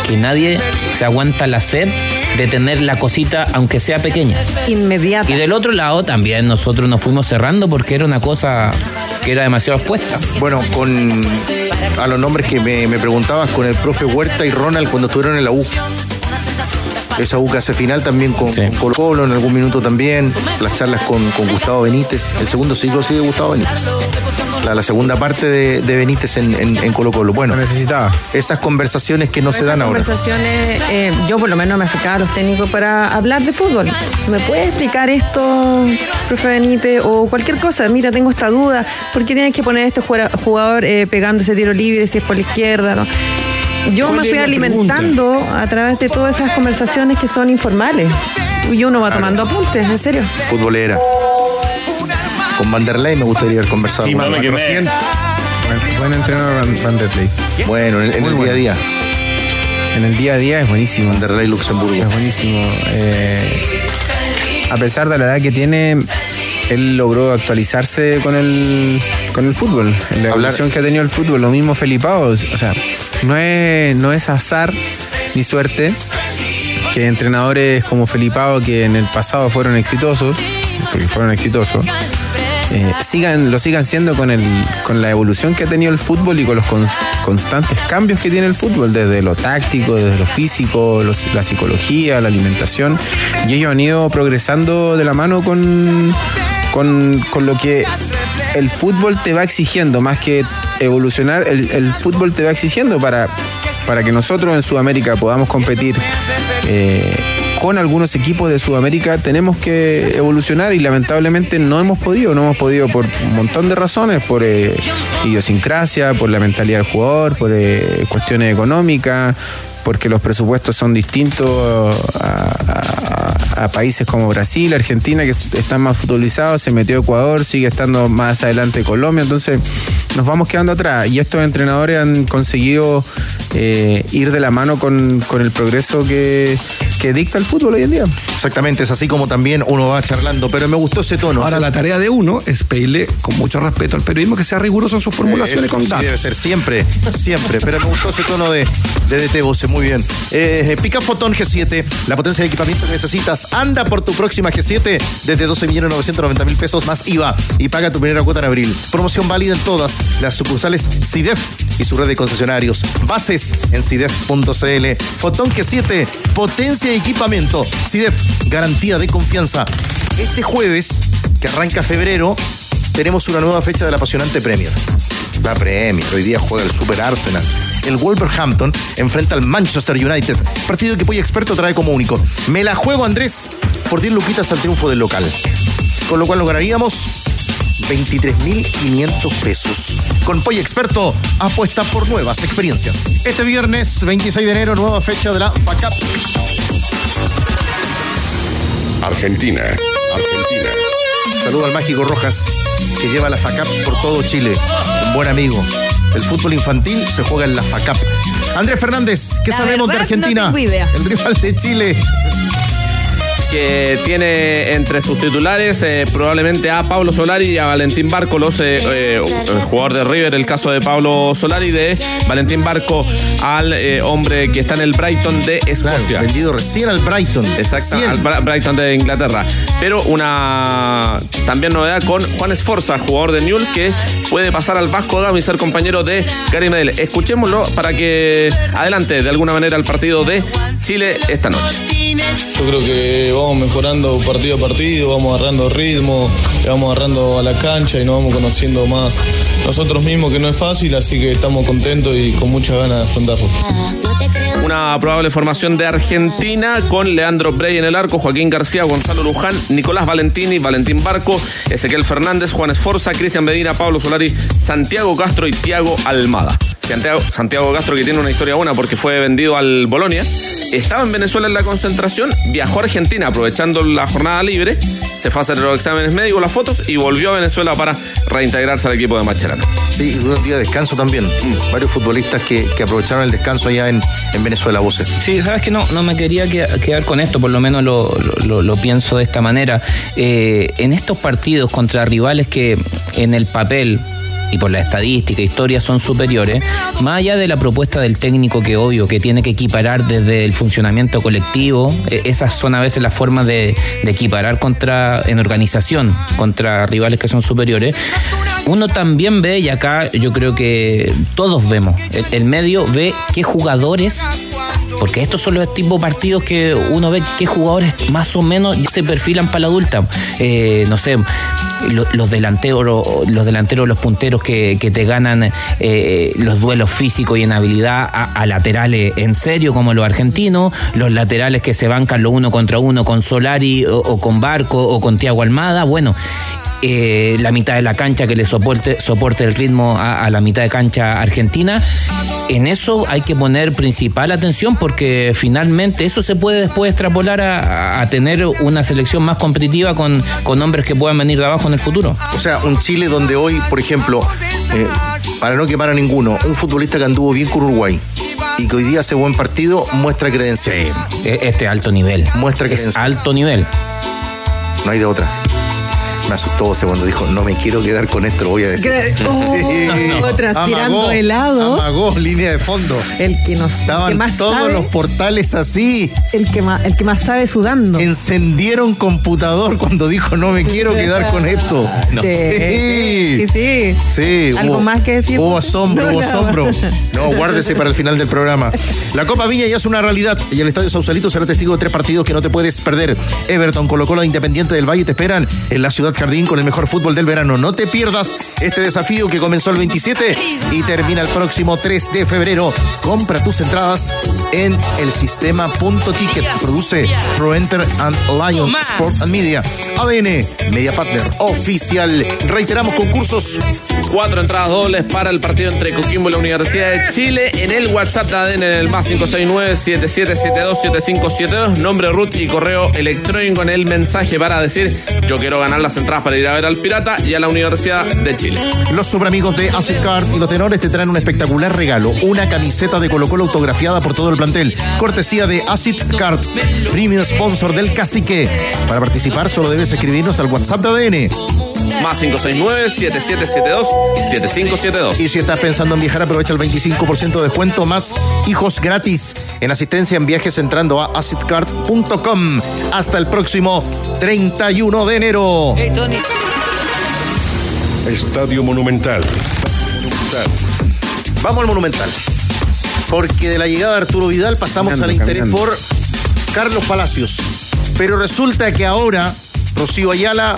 que nadie se aguanta la sed de tener la cosita, aunque sea pequeña. Inmediata. Y del otro lado también nosotros nos fuimos cerrando porque era una cosa que era demasiado expuesta. Bueno, con a los nombres que me, me preguntabas, con el profe Huerta y Ronald cuando estuvieron en la U. Esa U que hace final también con, con Colo Colo, en algún minuto también. Las charlas con, con Gustavo Benítez. El segundo ciclo sigue Gustavo Benítez. La, la segunda parte de, de Benítez en, en- en Colo Colo. Bueno, necesitaba. Esas conversaciones que no se dan ahora. conversaciones, eh, yo por lo menos me acercaba a los técnicos para hablar de fútbol. ¿Me puede explicar esto, profe Benítez, o cualquier cosa? Mira, tengo esta duda. ¿Por qué tienes que poner a este jugador, jugador, eh, pegando ese tiro libre si es por la izquierda? no? Yo ¿Cuál me fui alimentando a través de todas esas conversaciones que son informales. Y uno va tomando apuntes, en serio. Futbolera. Con Vanderlei me gustaría haber conversado. Sí, me- Buen, entrenador Van, Van der Leyen. Bueno, en, el- en Muy el bueno. día a día. En el día a día es buenísimo. Vanderlei Luxemburgo. Es buenísimo. Eh, a pesar de la edad que tiene, él logró actualizarse con el, con el fútbol. La evolución que ha tenido el fútbol. Lo mismo Felipao. O sea, no es, no es azar ni suerte que entrenadores como Felipao, que en el pasado fueron exitosos, porque fueron exitosos, eh, sigan, lo sigan siendo con, el, con la evolución que ha tenido el fútbol y con los con- constantes cambios que tiene el fútbol, desde lo táctico, desde lo físico, los- la psicología, la alimentación. Y ellos han ido progresando de la mano con, con, con lo que el fútbol te va exigiendo, más que evolucionar, el, el fútbol te va exigiendo para, para que nosotros en Sudamérica podamos competir. eh, con algunos equipos de Sudamérica tenemos que evolucionar y lamentablemente no hemos podido, no hemos podido por un montón de razones, por eh, idiosincrasia, por la mentalidad del jugador, por eh, cuestiones económicas, porque los presupuestos son distintos a, a- a países como Brasil, Argentina, que están más futbolizados, se metió Ecuador, sigue estando más adelante Colombia, entonces nos vamos quedando atrás y estos entrenadores han conseguido eh, ir de la mano con, con el progreso que, que dicta el fútbol hoy en día. Exactamente, es así como también uno va charlando, pero me gustó ese tono. Ahora, la tarea de uno es pedirle, con mucho respeto al periodismo, que sea riguroso en sus formulaciones Eso con sí debe ser siempre, siempre. Pero me gustó ese tono de, de DT Voce, muy bien. Pica Fotón G7, la potencia de equipamiento que necesitas. Anda por tu próxima G7 desde 12.990.000 pesos más IVA y paga tu primera cuota en abril. Promoción válida en todas las sucursales CIDEF y su red de concesionarios. Bases en CIDEF.cl. Fotón G7, potencia y equipamiento. CIDEF, garantía de confianza. Este jueves, que arranca febrero, tenemos una nueva fecha del apasionante Premier. La Premier, hoy día juega el Super Arsenal. El Wolverhampton enfrenta al Manchester United, partido que Poy Experto trae como único. Me la juego, Andrés, por 10 luquitas al triunfo del local. Con lo cual lograríamos 23.500 pesos. Con Poy Experto, apuesta por nuevas experiencias. Este viernes, 26 de enero, nueva fecha de la FACAP. Argentina. Argentina. Saludo al Mágico Rojas, que lleva la FACAP por todo Chile. Un buen amigo. El fútbol infantil se juega en la FACAP. Andrés Fernández, ¿qué La sabemos de Argentina? no. El rival de Chile. Que tiene entre sus titulares eh, probablemente a Pablo Solari y a Valentín Barco, los eh, eh, el jugador de River, el caso de Pablo Solari, de Valentín Barco al hombre que está en el Brighton de Escocia. vendido recién al Brighton. Exacto, al Bra- Brighton de Inglaterra. Pero una también novedad con Juan Esforza, jugador de Newell's, que puede pasar al Vasco Gama y ser compañero de Gary Medel. Escuchémoslo para que adelante de alguna manera el partido de Chile esta noche. Yo creo que vamos mejorando partido a partido, vamos agarrando ritmo, vamos agarrando a la cancha y nos vamos conociendo más nosotros mismos, que no es fácil, así que estamos contentos y con muchas ganas de afrontarlo. Una probable formación de Argentina con Leandro Brey en el arco, Joaquín García, Gonzalo Luján, Nicolás Valentini, Valentín Barco, Ezequiel Fernández, Juan Esforza, Cristian Medina, Pablo Solari, Santiago Castro y Tiago Almada. Santiago, Santiago Castro, que tiene una historia buena porque fue vendido al Bolonia, estaba en Venezuela en la concentración, viajó a Argentina aprovechando la jornada libre, se fue a hacer los exámenes médicos, las fotos y volvió a Venezuela para reintegrarse al equipo de Macherano. Sí, y un día de descanso también. Mm. Varios futbolistas que, que aprovecharon el descanso allá en, en Venezuela, voces. Sí, sabes que no, no me quería que- quedar con esto, por lo menos lo, lo- lo pienso de esta manera. Eh, en estos partidos contra rivales que en el papel y por la estadística, historia son superiores, más allá de la propuesta del técnico que obvio que tiene que equiparar desde el funcionamiento colectivo, eh, esas son a veces las formas de, de equiparar contra en organización contra rivales que son superiores. Uno también ve, y acá yo creo que todos vemos, el, el medio ve qué jugadores porque estos son los tipos de partidos que uno ve qué jugadores más o menos se perfilan para la adulta. Eh, no sé, lo- los delanteros, los delanteros, los punteros que, que te ganan eh, los duelos físicos y en habilidad a, a laterales en serio, como los argentinos, los laterales que se bancan lo uno contra uno con Solari o, o con Barco o con Tiago Almada. Bueno, eh, la mitad de la cancha que le soporte, soporte el ritmo a, a la mitad de cancha argentina. En eso hay que poner principal atención porque finalmente eso se puede después extrapolar a, a tener una selección más competitiva con, con hombres que puedan venir de abajo en el futuro. O sea, un Chile donde hoy, por ejemplo, eh, para no quemar a ninguno, un futbolista que anduvo bien con Uruguay y que hoy día hace buen partido muestra credenciales. E- Este alto nivel. Muestra Es credenciales. alto nivel. No hay de otra. Me asustó ese cuando dijo, no me quiero quedar con esto, lo voy a decir. (laughs) Oh, transpirando helado. Amagó, línea de fondo. El que nos el Estaban que más todos sabe, los portales así. el que más, el que más sabe sudando. Encendieron computador cuando dijo, no me quiero quedar con esto. Sí, sí, sí. Sí, ¿Algo hubo- más que decir? Hubo asombro, No, hubo asombro. No, guárdese para el final del programa. La Copa Viña ya es una realidad y el Estadio Sausalito será testigo de tres partidos que no te puedes perder. Everton, Colo Colo e Independiente del Valle te esperan en la Ciudad Jardín con el mejor fútbol del verano. No te pierdas este desafío que comenzó el 27 y termina el próximo 3 de febrero. Compra tus entradas en el sistema Punto Ticket. Produce ProEnter and Lion Sport and Media. ADN, Media Partner Oficial. Reiteramos concursos. Cuatro entradas dobles para el partido entre Coquimbo y la Universidad de Chile en el WhatsApp de ADN en el más 569-7772-7572. Nombre, root y correo electrónico en el mensaje para decir yo quiero ganar las entradas para ir a ver al Pirata y a la Universidad de Chile. Los superamigos de Acid Card y los tenores te traen un espectacular regalo, una camiseta de Colo Colo autografiada por todo el plantel, cortesía de Acid Card, premium sponsor del Cacique. Para participar solo debes escribirnos al WhatsApp de ADN. Más 569-7772-7572. Y si estás pensando en viajar, aprovecha el 25% de descuento más hijos gratis en asistencia en viajes entrando a acidcard.com hasta el próximo 31 de enero. Estadio Monumental. Monumental. Vamos al Monumental. Porque de la llegada de Arturo Vidal pasamos Caminando, al interés caminando. por Carlos Palacios. Pero resulta que ahora, Rocío Ayala,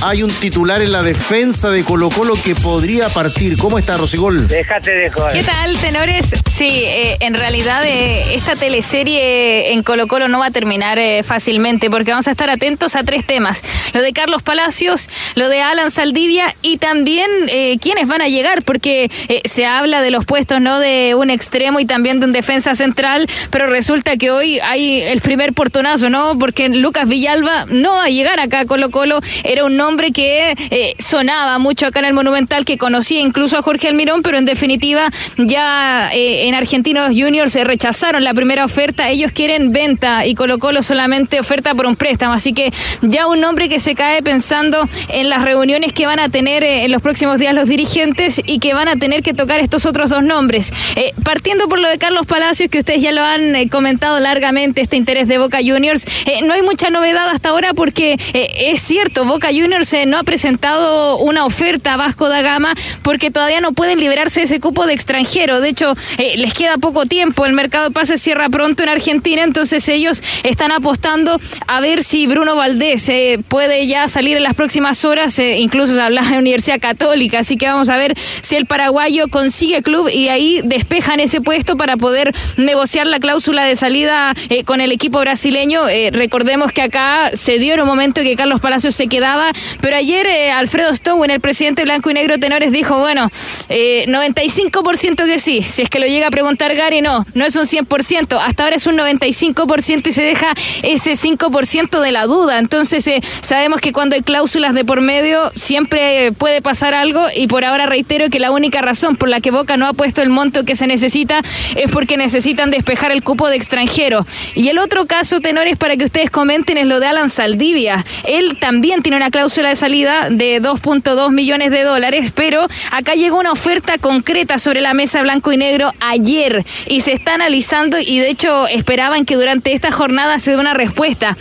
hay un titular en la defensa de Colo Colo que podría partir. ¿Cómo está, Rosigol? Déjate de joder. ¿Qué tal, tenores? Sí, eh, en realidad eh, esta teleserie en Colo Colo no va a terminar eh, fácilmente porque vamos a estar atentos a tres temas. Lo de Carlos Palacios, lo de Alan Saldivia y también eh, quiénes van a llegar porque eh, se habla de los puestos no de un extremo y también de un defensa central, pero resulta que hoy hay el primer portonazo, ¿no? Porque Lucas Villalba no va a llegar acá a Colo Colo, era un nombre que eh, sonaba mucho acá en el Monumental, que conocía incluso a Jorge Almirón, pero en definitiva ya eh, en Argentinos Juniors se rechazaron la primera oferta, ellos quieren venta y Colo Colo solamente oferta por un préstamo, así que ya un nombre que se cae pensando en las reuniones que van a tener eh, en los próximos días los dirigentes y que van a tener que tocar estos otros dos nombres. Eh, partiendo por lo de Carlos Palacios, que ustedes ya lo han comentado largamente, este interés de Boca Juniors, no hay mucha novedad hasta ahora porque es cierto, Boca Juniors no ha presentado una oferta a Vasco da Gama porque todavía no pueden liberarse de ese cupo de extranjero. De hecho, eh, les queda poco tiempo, el mercado de pases cierra pronto en Argentina, entonces ellos están apostando a ver si Bruno Valdés eh, puede ya salir en las próximas horas, eh, incluso se habla de Universidad Católica, así que vamos a ver si el paraguayo consigue club y ahí despejan ese puesto para poder negociar la cláusula de salida con el equipo brasileño. Recordemos que acá se dio en un momento que Carlos Palacios se quedaba Pero ayer eh, Alfredo Stowen, el presidente blanco y negro Tenores, dijo, bueno, eh, 95% que sí. Si es que lo llega a preguntar Gary, no, no es un 100%. Hasta ahora es un 95% y se deja ese 5% de la duda. Entonces eh, sabemos que cuando hay cláusulas de por medio siempre puede pasar algo y por ahora reitero que la única razón por la que Boca no ha puesto el monto que se necesita es porque necesitan despejar el cupo de extranjero. Y el otro caso, tenores, para que ustedes comenten, es lo de Alan Saldivia. Él también tiene una cláusula de salida de 2.2 millones de dólares, pero acá llegó una oferta concreta sobre la mesa blanco y negro ayer y se está analizando y de hecho esperaban que durante esta jornada se dé una respuesta.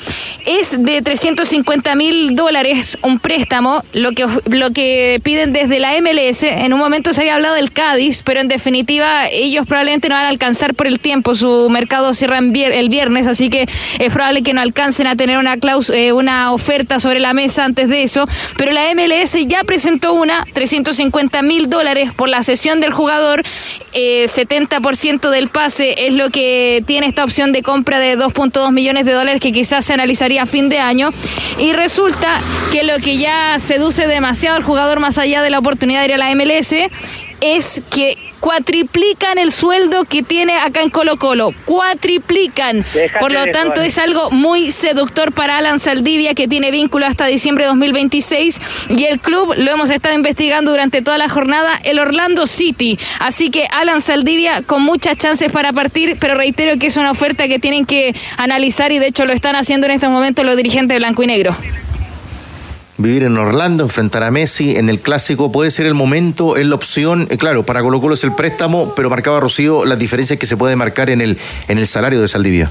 Es de 350 mil dólares un préstamo, lo que, lo que piden desde la MLS. En un momento se había hablado del Cádiz, pero en definitiva ellos probablemente no van a alcanzar por el tiempo. Su mercado cierra el viernes, así que es probable que no alcancen a tener una, eh, una oferta sobre la mesa antes de Pero la MLS ya presentó una, 350 mil dólares por la sesión del jugador. 70% eh, del pase es lo que tiene esta opción de compra de 2.2 millones de dólares que quizás se analizaría a fin de año. Y resulta que lo que ya seduce demasiado al jugador más allá de la oportunidad de ir a la MLS es que cuatriplican el sueldo que tiene acá en Colo Colo, cuatriplican. Por lo tanto, es algo muy seductor para Alan Saldivia, que tiene vínculo hasta diciembre de 2026, y el club, lo hemos estado investigando durante toda la jornada, el Orlando City. Así que Alan Saldivia con muchas chances para partir, pero reitero que es una oferta que tienen que analizar y de hecho lo están haciendo en estos momentos los dirigentes blanco y negro vivir en Orlando, enfrentar a Messi en el clásico, puede ser el momento, es la opción. Eh, claro, para Colo Colo es el préstamo, pero marcaba Rocío las diferencias que se puede marcar en el, en el salario de Saldivia.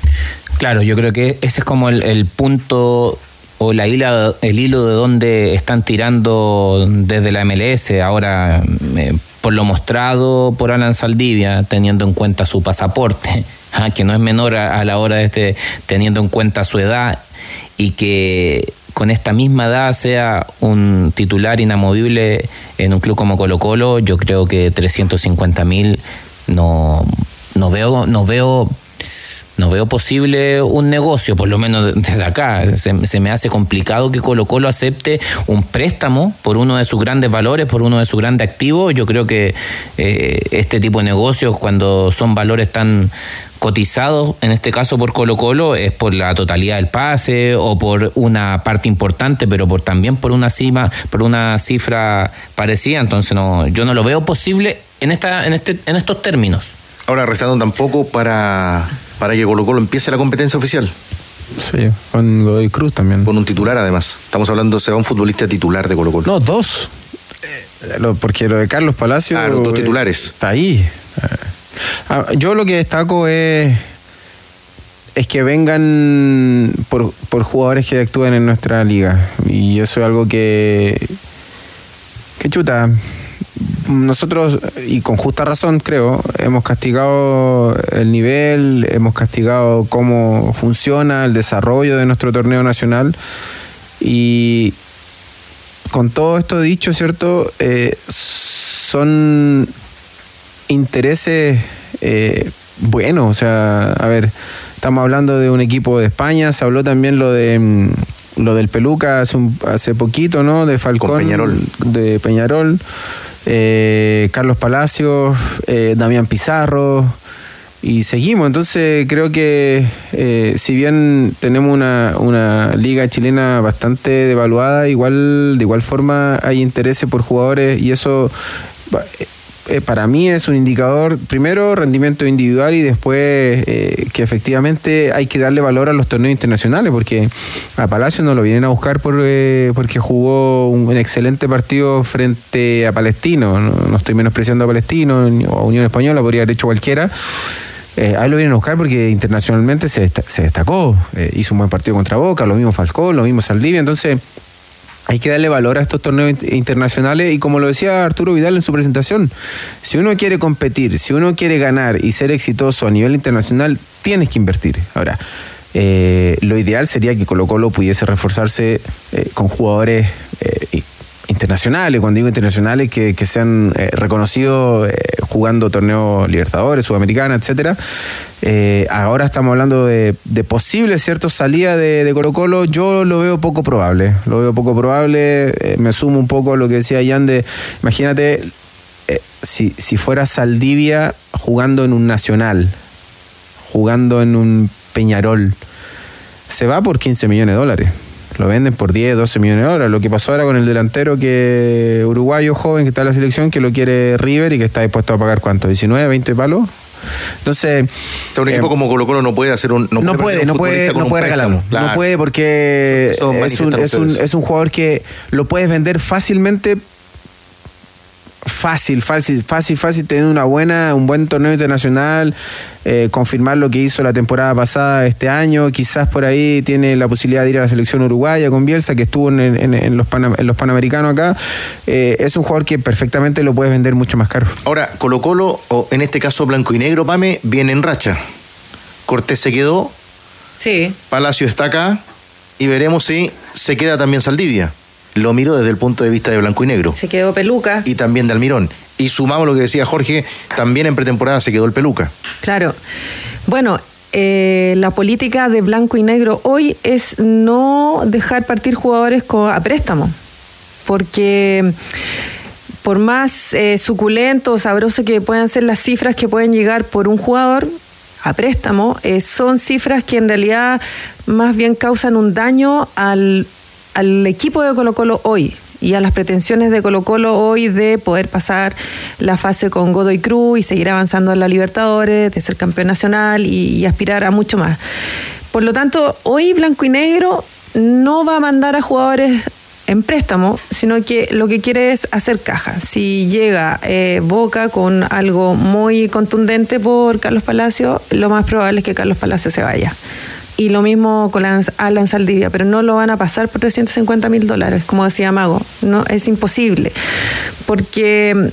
Claro, yo creo que ese es como el, punto o la hila, el hilo de donde están tirando desde la MLS ahora eh, por lo mostrado por Alan Saldivia, teniendo en cuenta su pasaporte, (laughs) ah, que no es menor a, a la hora de este, teniendo en cuenta su edad y que con esta misma edad sea un titular inamovible en un club como Colo Colo, yo creo que 350 mil no, no veo, no veo no veo posible un negocio, por lo menos desde acá. Se, me hace complicado que Colo Colo acepte un préstamo por uno de sus grandes valores, por uno de sus grandes activos. Yo creo que eh, este tipo de negocios, cuando son valores tan cotizados, en este caso por Colo Colo, es por la totalidad del pase o por una parte importante, pero por también por una cima, por una cifra parecida. Entonces no, yo no lo veo posible en esta, en este, en estos términos. Ahora restando tampoco para, para que Colo Colo empiece la competencia oficial. Sí, con Godoy Cruz también. Con un titular además. Estamos hablando, se va un futbolista titular de Colo Colo. No, dos. Eh, porque lo de Carlos Palacio. Ah, los dos titulares. Está ahí. Eh, Ah, yo lo que destaco es, es que vengan por, jugadores que actúen en nuestra liga. Y eso es algo que, que chuta. Nosotros, y con justa razón creo, hemos castigado el nivel, hemos castigado cómo funciona el desarrollo de nuestro torneo nacional. Y con todo esto dicho, ¿cierto? Eh, son intereses eh, buenos. O sea, a ver, estamos hablando de un equipo de España, se habló también lo de mm, lo del Peluca hace, hace poquito, ¿no? De Falcón. Peñarol. De Peñarol. Eh, Carlos Palacios, eh, Damián Pizarro. Y seguimos, entonces creo que eh, si bien tenemos una, una, liga chilena bastante devaluada, igual de igual forma hay intereses por jugadores y eso eh, para mí es un indicador, primero, rendimiento individual y después eh, que efectivamente hay que darle valor a los torneos internacionales, porque a Palacio no lo vienen a buscar por, eh, porque jugó un, excelente partido frente a Palestino. No, estoy menospreciando a Palestino o a Unión Española, podría haber hecho cualquiera. ahí lo vienen a buscar porque internacionalmente se destacó. hizo un buen partido contra Boca, lo mismo Falcón, lo mismo Saldivia. Entonces hay que darle valor a estos torneos internacionales y como lo decía Arturo Vidal en su presentación, si uno quiere competir, si uno quiere ganar y ser exitoso a nivel internacional, tienes que invertir. Ahora, eh, lo ideal sería que Colo Colo pudiese reforzarse eh, con jugadores eh, internacionales, cuando digo internacionales, que, que sean reconocidos jugando torneos Libertadores, Sudamericana, etcétera Eh, ahora estamos hablando de, de posible cierto salida de, de Colo Colo. Yo lo veo poco probable. Lo veo poco probable. Eh, me sumo un poco a lo que decía Jan de, imagínate, eh, si, si fuera Saldivia jugando en un Nacional, jugando en un Peñarol, se va por 15 millones de dólares. Lo venden por 10, 12 millones de dólares. Lo que pasó ahora con el delantero que uruguayo joven que está en la selección, que lo quiere River y que está dispuesto a pagar cuánto, 19, 20 palos. Entonces. un equipo como Colo Colo no puede hacer un. No, puede, un no puede, no puede regalarlo. Claro. No puede porque es un, es, un, es un jugador que lo puedes vender fácilmente. Fácil, fácil, fácil, fácil tener una buena, un buen torneo internacional, eh, confirmar lo que hizo la temporada pasada este año, quizás por ahí tiene la posibilidad de ir a la selección uruguaya con Bielsa, que estuvo en, en- en los, Panam- en los Panamericanos acá, Eh, es un jugador que perfectamente lo puedes vender mucho más caro. Ahora, Colo Colo, o en este caso blanco y negro, Pame, viene en racha. Cortés se quedó, Sí. Palacio está acá, y veremos si se queda también Saldivia. Lo miro desde el punto de vista de blanco y negro. Se quedó peluca. Y también de Almirón. Y sumamos lo que decía Jorge, también en pretemporada se quedó el peluca. Claro. Bueno, eh, la política de blanco y negro hoy es no dejar partir jugadores a préstamo. Porque por más eh, suculento o sabroso que puedan ser las cifras que pueden llegar por un jugador a préstamo, eh, son cifras que en realidad más bien causan un daño al, al equipo de Colo Colo hoy y a las pretensiones de Colo Colo hoy de poder pasar la fase con Godoy Cruz y seguir avanzando en la Libertadores, de ser campeón nacional y, y aspirar a mucho más. Por lo tanto, hoy Blanco y Negro no va a mandar a jugadores en préstamo, sino que lo que quiere es hacer caja. Si llega eh, Boca con algo muy contundente por Carlos Palacio, lo más probable es que Carlos Palacio se vaya. Y lo mismo con Alan- Saldivia, pero no lo van a pasar por 350 mil dólares, como decía Mago. No, es imposible. Porque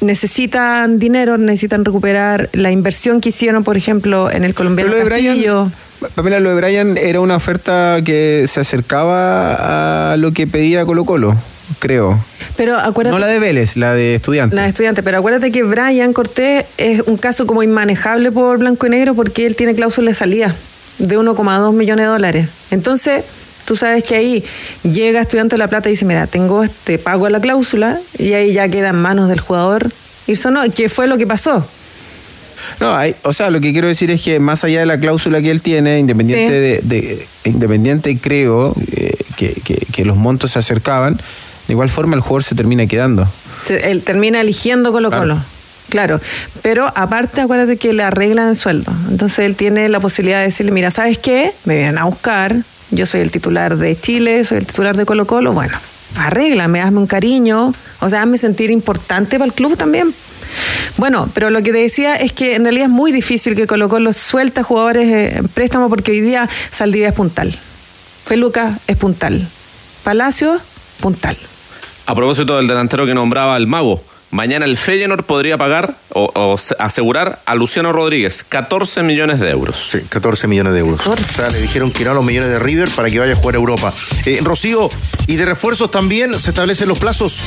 necesitan dinero, necesitan recuperar la inversión que hicieron, por ejemplo, en el colombiano lo de Brian- Castillo. Pamela, lo de Brian era una oferta que se acercaba a lo que pedía Colo Colo, creo. Pero acuérdate No la de Vélez, la de estudiante. La de estudiante, pero acuérdate que Brian Cortés es un caso como inmanejable por blanco y negro porque él tiene cláusula de salida de 1,2 millones de dólares. Entonces, tú sabes que ahí llega estudiante de La Plata y dice, mira, tengo este pago a la cláusula y ahí ya queda en manos del jugador irse no, que fue lo que pasó. No, hay, o sea, lo que quiero decir es que más allá de la cláusula que él tiene, independiente de, de- independiente creo eh, que, que- que los montos se acercaban, de igual forma el jugador se termina quedando. Se- él termina eligiendo Colo Colo. Claro, pero aparte acuérdate que le arreglan el sueldo. Entonces él tiene la posibilidad de decirle, mira, ¿sabes qué? Me vienen a buscar, yo soy el titular de Chile, soy el titular de Colo Colo, bueno, arréglame, hazme un cariño, o sea, hazme sentir importante para el club también. Bueno, pero lo que te decía es que en realidad es muy difícil que Colo Colo suelta jugadores eh, en préstamo porque hoy día Saldivia es puntal, Feluca es puntal, Palacio, puntal. A propósito del delantero que nombraba el mago, mañana el Feyenoord podría pagar o, o se- asegurar a Luciano Rodríguez 14 millones de euros. Sí, 14 millones de euros. O sea, le dijeron que no a los millones de River para que vaya a jugar a Europa. Eh, Rocío, y de refuerzos también se establecen los plazos.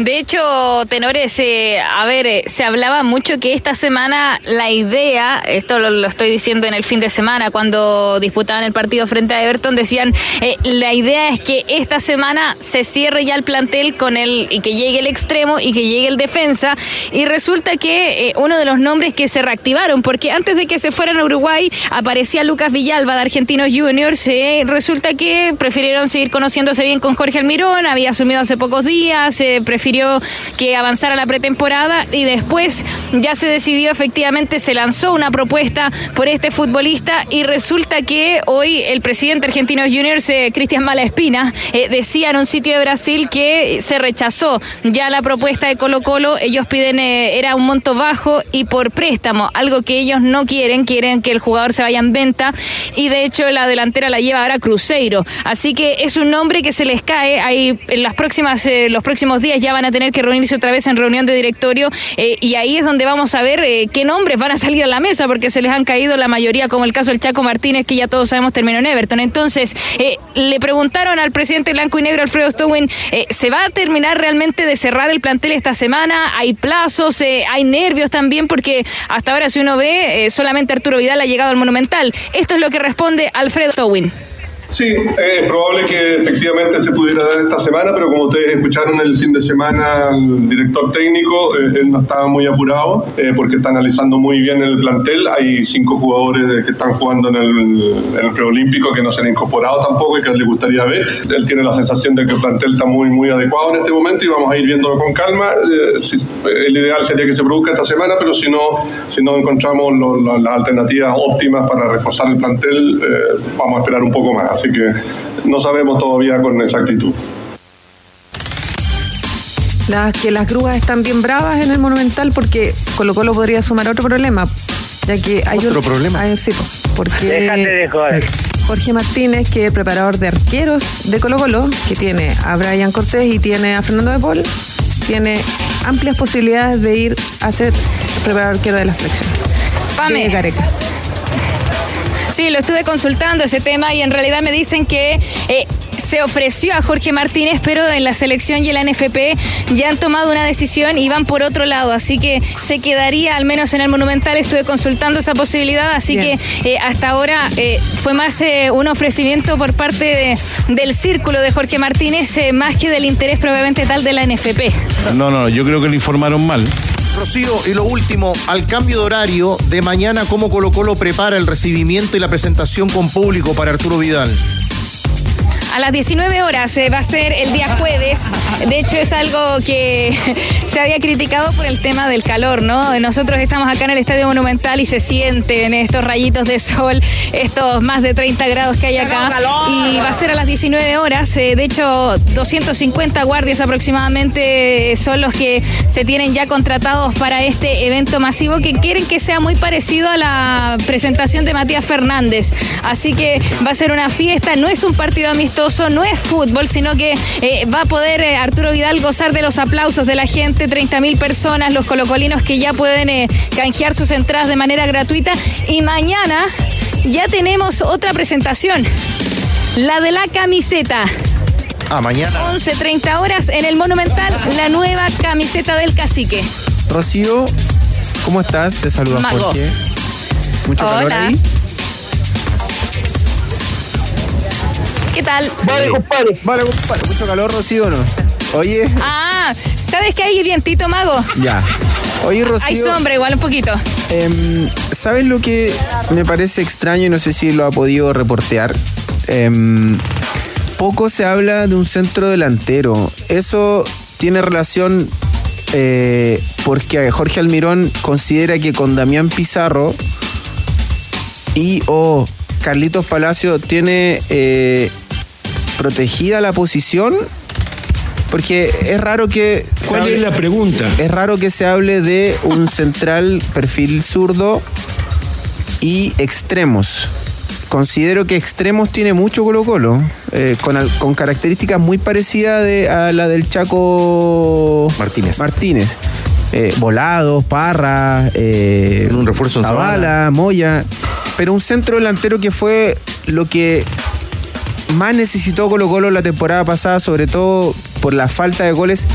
De hecho, tenores, eh, a ver, eh, se hablaba mucho que esta semana la idea, esto lo, estoy diciendo en el fin de semana, cuando disputaban el partido frente a Everton, decían, eh, la idea es que esta semana se cierre ya el plantel con el, y que llegue el extremo y que llegue el defensa, y resulta que eh, uno de los nombres que se reactivaron, porque antes de que se fueran a Uruguay, aparecía Lucas Villalba de Argentinos Juniors, resulta que prefirieron seguir conociéndose bien con Jorge Almirón, había asumido hace pocos días, eh, prefirió que avanzara la pretemporada y después ya se decidió efectivamente, se lanzó una propuesta por este futbolista y resulta que hoy el presidente argentino Juniors, eh, Cristian Malaespina, eh, decía en un sitio de Brasil que se rechazó ya la propuesta de Colo Colo, ellos piden, eh, era un monto bajo y por préstamo, algo que ellos no quieren, quieren que el jugador se vaya en venta y de hecho la delantera la lleva ahora Cruzeiro, así que es un nombre que se les cae, ahí en las próximas, eh, los próximos días ya van van a tener que reunirse otra vez en reunión de directorio eh, y ahí es donde vamos a ver eh, qué nombres van a salir a la mesa porque se les han caído la mayoría, como el caso del Chaco Martínez, que ya todos sabemos terminó en Everton. Entonces, eh, le preguntaron al presidente blanco y negro, Alfredo Stowin, eh, ¿se va a terminar realmente de cerrar el plantel esta semana? ¿Hay plazos? ¿Hay nervios también? Porque hasta ahora, si uno ve, solamente Arturo Vidal ha llegado al Monumental. Esto es lo que responde Alfredo Stowin. Sí, es probable que efectivamente se pudiera dar esta semana, pero como ustedes escucharon el fin de semana al director técnico, eh, él no estaba muy apurado eh, porque está analizando muy bien el plantel. Hay cinco jugadores que están jugando en el, el preolímpico que no se han incorporado tampoco y que le gustaría ver. Él tiene la sensación de que el plantel está muy, muy adecuado en este momento y vamos a ir viéndolo con calma. Eh, si- el ideal sería que se produzca esta semana, pero si no, si no encontramos las alternativas óptimas para reforzar el plantel, eh, vamos a esperar un poco más. Así que no sabemos todavía con exactitud. Las, que las grúas están bien bravas en el Monumental porque Colo Colo podría sumar otro problema, ya que hay ¿Otro problema? hay- sí, po, porque Déjate de joder. Jorge Martínez, que es el preparador de arqueros de Colo Colo, que tiene a Brian Cortés y tiene a Fernando de Paul, tiene amplias posibilidades de ir a ser preparador arquero de la selección. Pame. De Gareca. Sí, lo estuve consultando ese tema y en realidad me dicen que eh, se ofreció a Jorge Martínez, pero en la selección y en la NFP ya han tomado una decisión y van por otro lado, así que se quedaría al menos en el Monumental. Estuve consultando esa posibilidad, así Bien. que eh, hasta ahora eh, fue más eh, un ofrecimiento por parte de- del círculo de Jorge Martínez, eh, más que del interés probablemente tal de la NFP. No, no, yo creo que le informaron mal. Rocío, y lo último, al cambio de horario de mañana, ¿cómo Colo Colo prepara el recibimiento y la presentación con público para Arturo Vidal? A las 19 horas eh, va a ser el día jueves. De hecho, es algo que (laughs) se había criticado por el tema del calor, ¿no? Nosotros estamos acá en el Estadio Monumental y se sienten estos rayitos de sol, estos más de 30 grados que hay acá. Y va a ser a las 19 horas. Eh, De hecho, 250 guardias aproximadamente son los que se tienen ya contratados para este evento masivo que quieren que sea muy parecido a la presentación de Matías Fernández. Así que va a ser una fiesta, no es un partido amistoso, no es fútbol, sino que eh, va a poder eh, Arturo Vidal gozar de los aplausos de la gente, 30 mil personas, los colocolinos que ya pueden eh, canjear sus entradas de manera gratuita. Y mañana ya tenemos otra presentación, la de la camiseta. Ah, mañana. 11.30 horas en el Monumental, la nueva camiseta del cacique. Rocío, ¿cómo estás? Te saluda Mago. Jorge. Mucho calor Hola. ahí. ¿Qué tal? Vale, compadre. Vale, compadre. Mucho calor, Rocío, ¿o ¿no? Oye, Ah, ¿sabes que hay vientito, mago? ya. Oye, Rocío. Hay sombra, igual un poquito. Em, ¿Sabes lo que me parece extraño y no sé si lo ha podido reportear? Em, poco se habla de un centro delantero. Eso tiene relación eh, porque Jorge Almirón considera que con Damián Pizarro y o Carlitos Palacio tiene eh, protegida la posición. Porque es raro que. ¿Cuál hable- es la pregunta? Es raro que se hable de un central perfil zurdo y extremos. Considero que extremos tiene mucho Colo Colo, eh, con, con características muy parecidas de- a la del Chaco Martínez. Martínez. Eh, Volados, Parra, eh, un refuerzo Zavala, Moya. Pero un centro delantero que fue lo que más necesitó Colo Colo la temporada pasada, sobre todo por la falta de goles.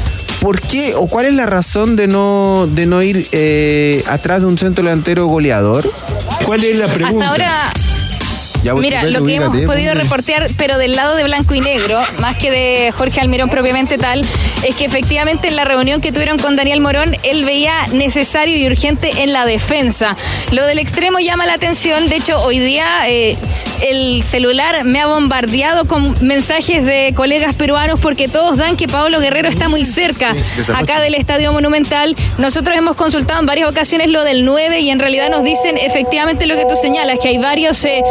¿Por qué o cuál es la razón de no, de no ir eh, atrás de un centro delantero goleador? ¿Cuál es la Hasta ahora, Ya, mira, lo que hemos podido reportear, pero del lado de blanco y negro, más que de Jorge Almirón propiamente tal, es que efectivamente en la reunión que tuvieron con Daniel Morón, él veía necesario y urgente en la defensa. Lo del extremo llama la atención, de hecho hoy día eh, el celular me ha bombardeado con mensajes de colegas peruanos porque todos dan que Paolo Guerrero está muy cerca acá del Estadio Monumental. Nosotros hemos consultado en varias ocasiones lo del 9 y en realidad nos dicen efectivamente lo que tú señalas, que hay varios eh,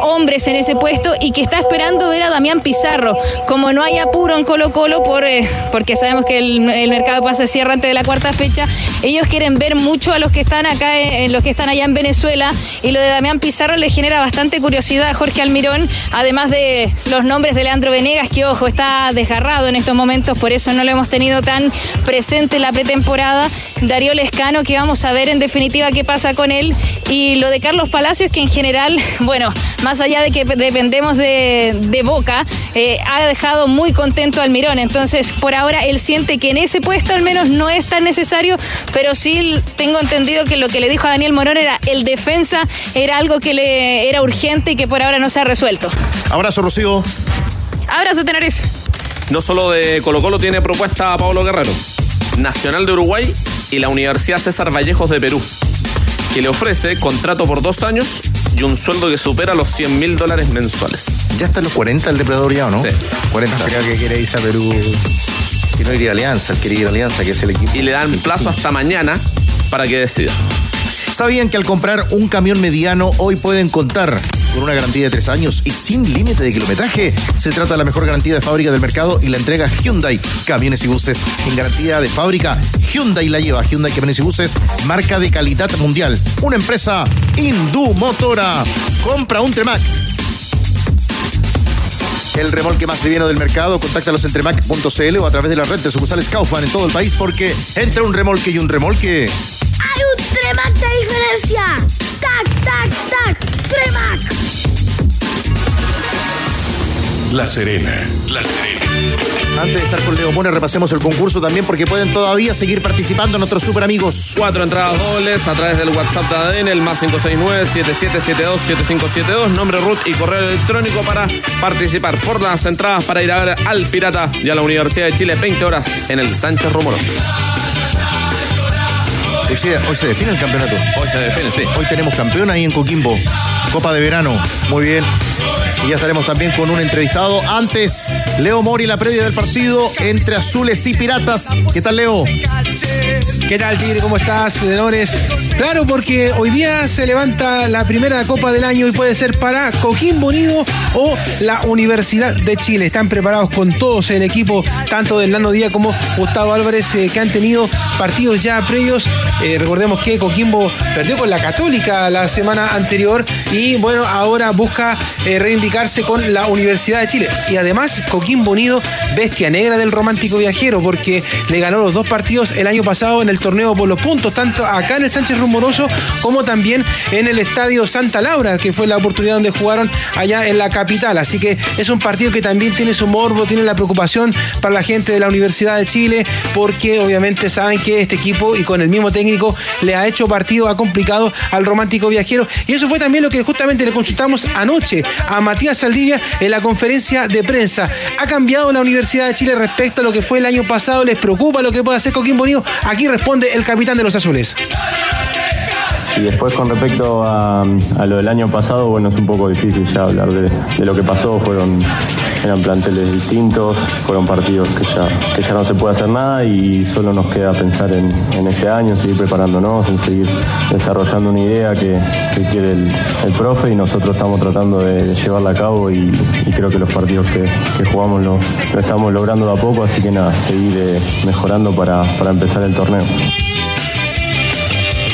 hombres en ese puesto y que está esperando ver a Damián Pizarro. Como no hay apuro en Colo Colo, por, eh, porque sabemos que el, mercado pasa cierra antes de la cuarta fecha, ellos quieren ver mucho a los que están acá, eh, en los que están allá en Venezuela, y lo de Damián Pizarro le genera bastante curiosidad a Jorge Almirón, además de los nombres de Leandro Venegas, que ojo, está desgarrado en estos momentos, por eso no lo hemos tenido tan presente en la pretemporada. Darío Lescano, que vamos a ver en definitiva qué pasa con él. Y lo de Carlos Palacios, que en general, (laughs) bueno, más allá de que dependemos de, de Boca, eh, ha dejado muy contento al Mirón. Entonces, por ahora, él siente que en ese puesto al menos no es tan necesario, pero sí tengo entendido que lo que le dijo a Daniel Morón era el defensa, era algo que le era urgente y que por ahora no se ha resuelto. Abrazo, Rocío. Abrazo, Tenerife. No solo de Colo Colo tiene propuesta a Pablo Guerrero, Nacional de Uruguay y la Universidad César Vallejos de Perú, que le ofrece contrato por dos años y un sueldo que supera los 100 mil dólares mensuales. Ya está en los 40 el depredador ya, ¿o ¿no? Sí. 40. Creo que quiere irse a Perú. Que no iría a Alianza, el querido Alianza, que es el equipo. Y le dan plazo hasta mañana para que decida. ¿Sabían que al comprar un camión mediano hoy pueden contar con una garantía de tres años y sin límite de kilometraje? Se trata de la mejor garantía de fábrica del mercado y la entrega Hyundai Camiones y Buses. En garantía de fábrica, Hyundai la lleva. Hyundai Camiones y Buses, marca de calidad mundial. Una empresa Indumotora. Compra un Tremac. El remolque más liviano del mercado, contáctalos en tremac.cl o a través de la red de sucursales Kaufman en todo el país porque entre un remolque y un remolque ¡Hay un Tremac de diferencia! ¡Tac, tac, tac! ¡Tremac! La Serena. La Serena. Antes de estar con Leo Mora, repasemos el concurso también porque pueden todavía seguir participando nuestros super amigos. Cuatro entradas dobles a través del WhatsApp de ADN, el más 569-7772-7572, nombre root y correo electrónico para participar por las entradas para ir a ver al Pirata y a la Universidad de Chile 20 horas en el Sánchez Romero. Hoy se, hoy se define el campeonato. Hoy se define, sí. Hoy tenemos campeón ahí en Coquimbo. Copa de verano. Muy bien. Y ya estaremos también con un entrevistado. Antes, Leo Mori, la previa del partido entre azules y piratas. ¿Qué tal, Leo? ¿Qué tal, Tigre? ¿Cómo estás, Senadores? Claro, porque hoy día se levanta la primera Copa del año y puede ser para Coquimbo Unido o la Universidad de Chile. Están preparados con todos el equipo, tanto de Nando Díaz como Gustavo Álvarez, eh, que han tenido partidos ya previos. Eh, recordemos que Coquimbo perdió con la Católica la semana anterior y bueno, ahora busca eh, con la Universidad de Chile. Y además, Coquimbo Unido, bestia negra del romántico viajero, porque le ganó los dos partidos el año pasado en el torneo por los puntos, tanto acá en el Sánchez Rumoroso como también en el Estadio Santa Laura, que fue la oportunidad donde jugaron allá en la capital. Así que es un partido que también tiene su morbo, tiene la preocupación para la gente de la Universidad de Chile, porque obviamente saben que este equipo y con el mismo técnico le ha hecho partido, ha complicado al romántico viajero. Y eso fue también lo que justamente le consultamos anoche a Matías Saldivia en la conferencia de prensa. ¿Ha cambiado la Universidad de Chile respecto a lo que fue el año pasado? ¿Les preocupa lo que puede hacer Coquimbo Unido? Aquí responde el capitán de los azules. Y después con respecto a, lo del año pasado, bueno, es un poco difícil ya hablar de lo que pasó. Fueron, eran planteles distintos, fueron partidos que ya, que ya no se puede hacer nada y solo nos queda pensar en, en este año, en seguir preparándonos, en seguir desarrollando una idea que, que quiere el, el profe y nosotros estamos tratando de, llevarla a cabo y, creo que los partidos que, que jugamos lo, lo estamos logrando de a poco, así que nada, seguir eh, mejorando para, para empezar el torneo.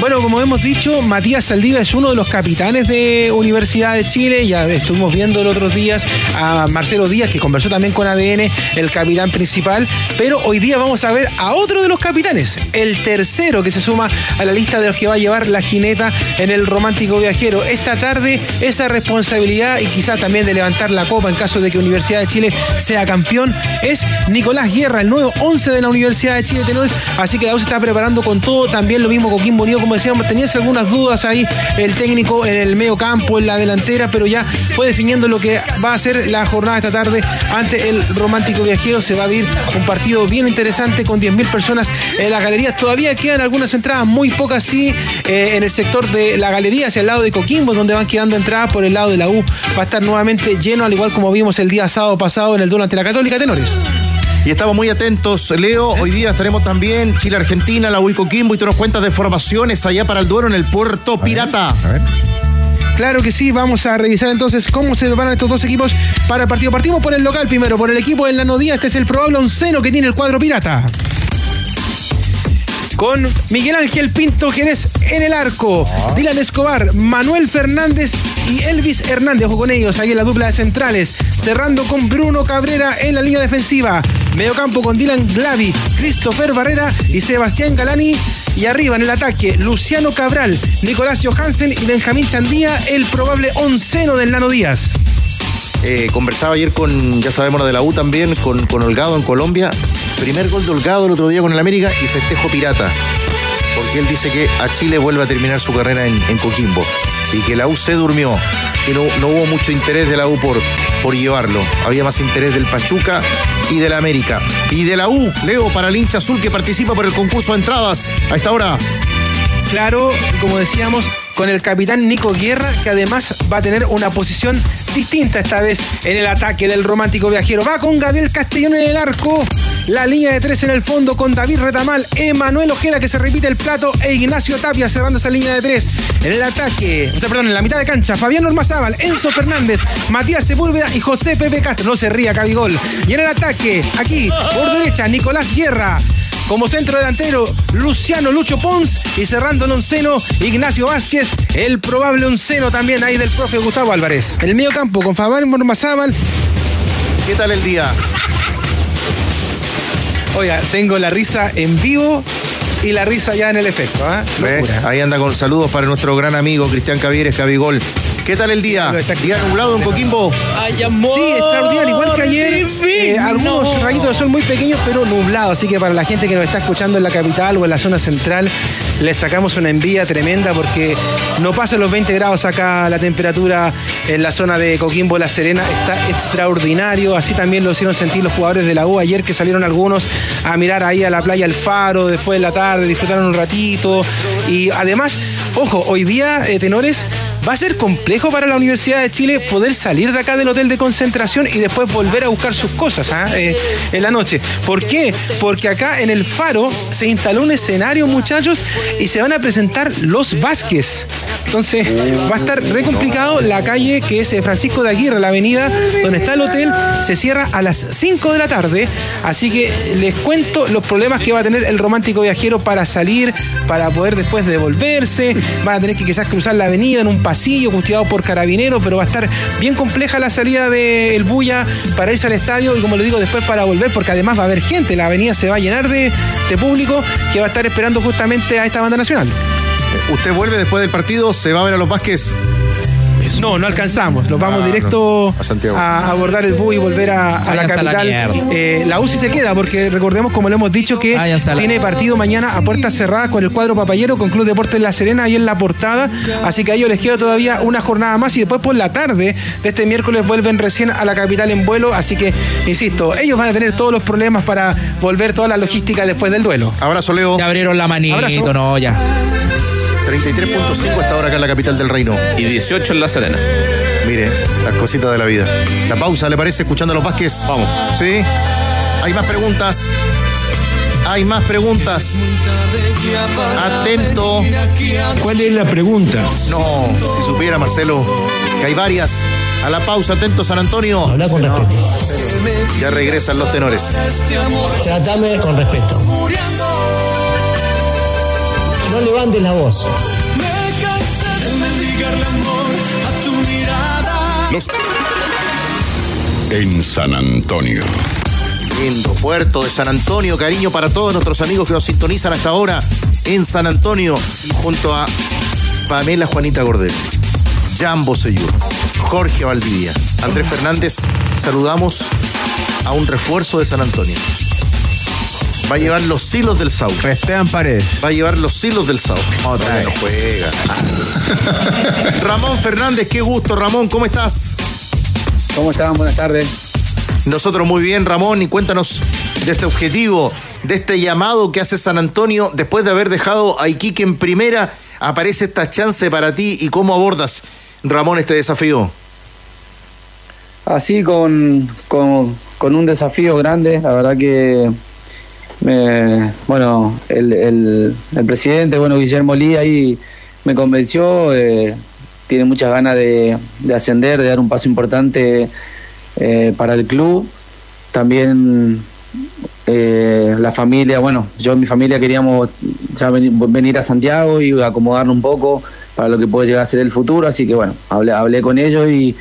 Bueno, como hemos dicho, Matías Saldivia es uno de los capitanes de Universidad de Chile. Ya estuvimos viendo los otros días a Marcelo Díaz, que conversó también con ADN, el capitán principal. Pero hoy día vamos a ver a otro de los capitanes, el tercero que se suma a la lista de los que va a llevar la jineta en el romántico viajero. Esta tarde, esa responsabilidad y quizá también de levantar la copa en caso de que Universidad de Chile sea campeón, es Nicolás Guerra, el nuevo 11 de la Universidad de Chile Tenores. Así que la se está preparando con todo. También lo mismo Coquimbo Unido, como decíamos, tenías algunas dudas ahí el técnico en el medio campo, en la delantera, pero ya fue definiendo lo que va a ser la jornada esta tarde ante el Romántico Viajero. Se va a vivir un partido bien interesante con 10.000 personas en las galerías. Todavía quedan algunas entradas, muy pocas sí, eh, en el sector de la galería hacia el lado de Coquimbo, donde van quedando entradas por el lado de la U. Va a estar nuevamente lleno, al igual como vimos el día sábado pasado en el duelo ante la Católica Tenores. Y estamos muy atentos, Leo. Hoy día estaremos también Chile-Argentina, la Huico Quimbo y tú nos cuentas de formaciones allá para el duelo en el Puerto Pirata. Claro, Claro que sí, vamos a revisar entonces cómo se preparan estos dos equipos para el partido. Partimos por el local primero, por el equipo del Nanodía. Este es el probable onceno que tiene el cuadro pirata con Miguel Ángel Pinto Jerez en el arco, Dylan Escobar, Manuel Fernández y Elvis Hernández, ojo con ellos, ahí en la dupla de centrales, cerrando con Bruno Cabrera en la línea defensiva, medio campo con Dylan Glavi, Christopher Barrera y Sebastián Galani, y arriba en el ataque, Luciano Cabral, Nicolás Johansen y Benjamín Chandía, el probable onceno del Nano Díaz. Eh, conversaba ayer con, ya sabemos, lo de la U también, con, con Holgado en Colombia. Primer gol de Holgado el otro día con el América y festejo pirata. Porque él dice que a Chile vuelve a terminar su carrera en, en Coquimbo. Y que la U se durmió. Que no, no hubo mucho interés de la U por, por llevarlo. Había más interés del Pachuca y de la América. Y de la U, Leo, para el hincha azul que participa por el concurso de entradas a esta hora. Claro, como decíamos, con el capitán Nico Guerra, que además va a tener una posición distinta esta vez en el ataque del romántico viajero. Va con Gabriel Castellón en el arco. La línea de tres en el fondo con David Retamal, Emanuel Ojeda que se repite el plato e Ignacio Tapia cerrando esa línea de tres. En el ataque, o sea, perdón, en la mitad de cancha, Fabián Ormazábal, Enzo Fernández, Matías Sepúlveda y José Pepe Castro. No se ría, Cabigol. Y en el ataque, aquí, por derecha, Nicolás Guerra. Como centro delantero, Luciano Lucho Pons y cerrando el onceno, Ignacio Vázquez, el probable onceno también ahí del profe Gustavo Álvarez. En el medio campo con Fabián Ormazábal. ¿Qué tal el día? Oiga, tengo la risa en vivo y la risa ya en el efecto. ¿ah? Ahí anda con saludos para nuestro gran amigo Cristian Cavieres, Cabigol. ¿Qué tal el día? ¿Día nublado en Coquimbo? Sí, extraordinario. Igual que ayer, eh, algunos rayitos de sol muy pequeños, pero nublado. Así que para la gente que nos está escuchando en la capital o en la zona central, les sacamos una envidia tremenda porque no pasa los 20 grados acá la temperatura en la zona de Coquimbo, La Serena. Está extraordinario. Así también lo hicieron sentir los jugadores de la U ayer que salieron algunos a mirar ahí a la playa El Faro después de la tarde, disfrutaron un ratito. Y además, ojo, hoy día, eh, tenores, va a ser complejo para la Universidad de Chile poder salir de acá del hotel de concentración y después volver a buscar sus cosas ¿ah? eh, en la noche. ¿Por qué? Porque acá en el Faro se instaló un escenario, muchachos, y se van a presentar los Vázquez. Entonces va a estar re complicado. La calle que es eh, Francisco de Aguirre, la avenida donde está el hotel, se cierra a las 5 de la tarde. Así que les cuento los problemas que va a tener el romántico viajero para salir, para poder después devolverse. Van a tener que quizás cruzar la avenida en un pasillo custodiado por carabineros, pero va a estar bien compleja la salida del Bulla para irse al estadio y como le digo, después para volver, porque además va a haber gente, la avenida se va a llenar de, de público que va a estar esperando justamente a esta banda nacional. ¿Usted vuelve después del partido? ¿Se va a ver a los Vázquez? No, no alcanzamos. Nos vamos Ah, directo no. A Santiago. a abordar el bus y volver a, a la Váyanse a la capital. Eh, la UCI se queda porque recordemos, como le hemos dicho, que Váyanse tiene partido mañana a puertas cerradas con el cuadro papayero con Club Deportes La Serena ahí en la portada. Así que a ellos les queda todavía una jornada más y después por la tarde de este miércoles vuelven recién a la capital en vuelo. Así que, insisto, ellos van a tener todos los problemas para volver toda la logística después del duelo. Abrazo, Leo. Ya abrieron la manito, Abrazo. no, ya. 33.5 hasta ahora acá en la capital del reino. Y 18 en La Serena. Mire, las cositas de la vida. La pausa, ¿le parece? Escuchando a los Vázquez. Vamos. ¿Sí? Hay más preguntas. Hay más preguntas. Atento. ¿Cuál es la pregunta? No, si supiera Marcelo, que hay varias. A la pausa, atento San Antonio. Habla con respeto. Ya regresan los tenores. Tratame con respeto. No levantes la voz. Los- En San Antonio. Lindo puerto de San Antonio, cariño para todos nuestros amigos que nos sintonizan hasta ahora en San Antonio, junto a Pamela Juanita Gordel, Jambo Seyur, Jorge Valdivia, Andrés Fernández. Saludamos a un refuerzo de San Antonio. Va a llevar los hilos del Sau. Esteban Paredes. Va a llevar los hilos del Sau. Otra vez. No juega. (laughs) Ramón Fernández, qué gusto, Ramón, ¿cómo estás? ¿Cómo están? Buenas tardes. Nosotros muy bien, Ramón, y cuéntanos de este objetivo, de este llamado que hace San Antonio después de haber dejado a Iquique en primera. Aparece esta chance para ti y cómo abordas, Ramón, este desafío. Así con, con, con un desafío grande, la verdad que me- bueno, el, el- el presidente, bueno, Guillermo Lee ahí me convenció, eh, tiene muchas ganas de, de ascender, de dar un paso importante eh, para el club. También eh, la familia, bueno, yo y mi familia queríamos ya veni- venir a Santiago y acomodarnos un poco para lo que puede llegar a ser el futuro, así que bueno, hablé, hablé con ellos y,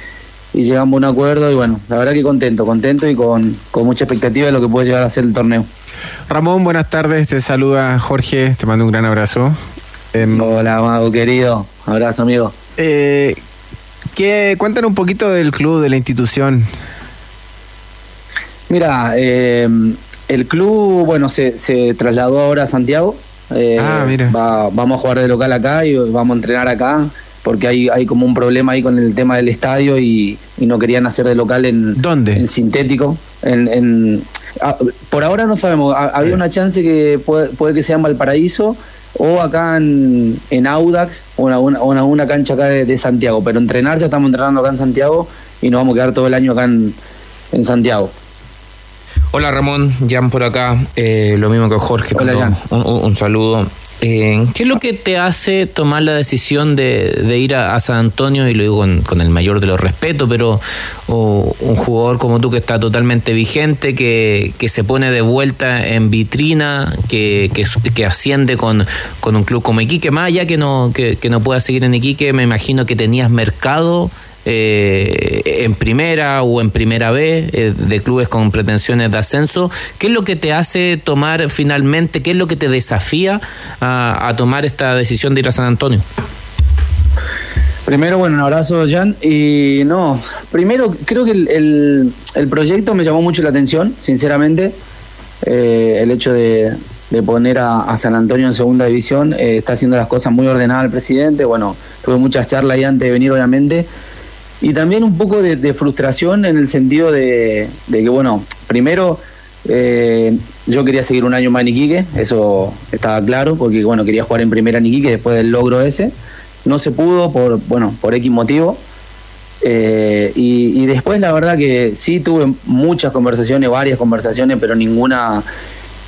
y llegamos a un acuerdo y bueno, la verdad que contento, contento y con, con mucha expectativa de lo que puede llegar a ser el torneo. Ramón, buenas tardes. Te saluda Jorge. Te mando un gran abrazo. Em, Hola, Mago querido. Abrazo, amigo. Eh, ¿qué, cuéntanos un poquito del club, de la institución. Mira, eh, el club, bueno, se, se trasladó ahora a Santiago. Eh, Ah, mira. va- vamos a jugar de local acá y vamos a entrenar acá porque hay, hay como un problema ahí con el tema del estadio y, y no querían hacer de local en, ¿Dónde? en sintético. En, en- ah, por ahora no sabemos, Ha- había una chance que puede, puede que sea en Valparaíso o acá en, en Audax o en alguna, o en alguna cancha acá de, de Santiago, pero entrenar ya estamos entrenando acá en Santiago y nos vamos a quedar todo el año acá en, en Santiago. Hola Ramón, Jan por acá, eh, lo mismo que Jorge, Hola, tanto Jan. un, un- un saludo. Eh, ¿Qué es lo que te hace tomar la decisión de, ir a, San Antonio? Y lo digo con, con el mayor de los respetos, pero un jugador como tú que está totalmente vigente, que, que se pone de vuelta en vitrina, que, que, que asciende con, con un club como Iquique, más allá que no, que no pueda seguir en Iquique, me imagino que tenías mercado eh, en primera o en primera B eh, de clubes con pretensiones de ascenso. ¿Qué es lo que te hace tomar finalmente, qué es lo que te desafía a, a tomar esta decisión de ir a San Antonio? Primero, bueno, un abrazo, Jan. Y no, primero creo que el, el- el proyecto me llamó mucho la atención, sinceramente. Eh, el hecho de, de poner a, a San Antonio en segunda división eh, está haciendo las cosas muy ordenadas el presidente. Bueno, tuve muchas charlas ahí antes de venir, obviamente. Y también un poco de, frustración en el sentido de, que, bueno, primero eh, yo quería seguir un año más en Iquique, eso estaba claro, porque, bueno, quería jugar en primera en Iquique después del logro ese. No se pudo por, bueno, por X motivo. Eh, y, y después la verdad que sí tuve muchas conversaciones, varias conversaciones, pero ninguna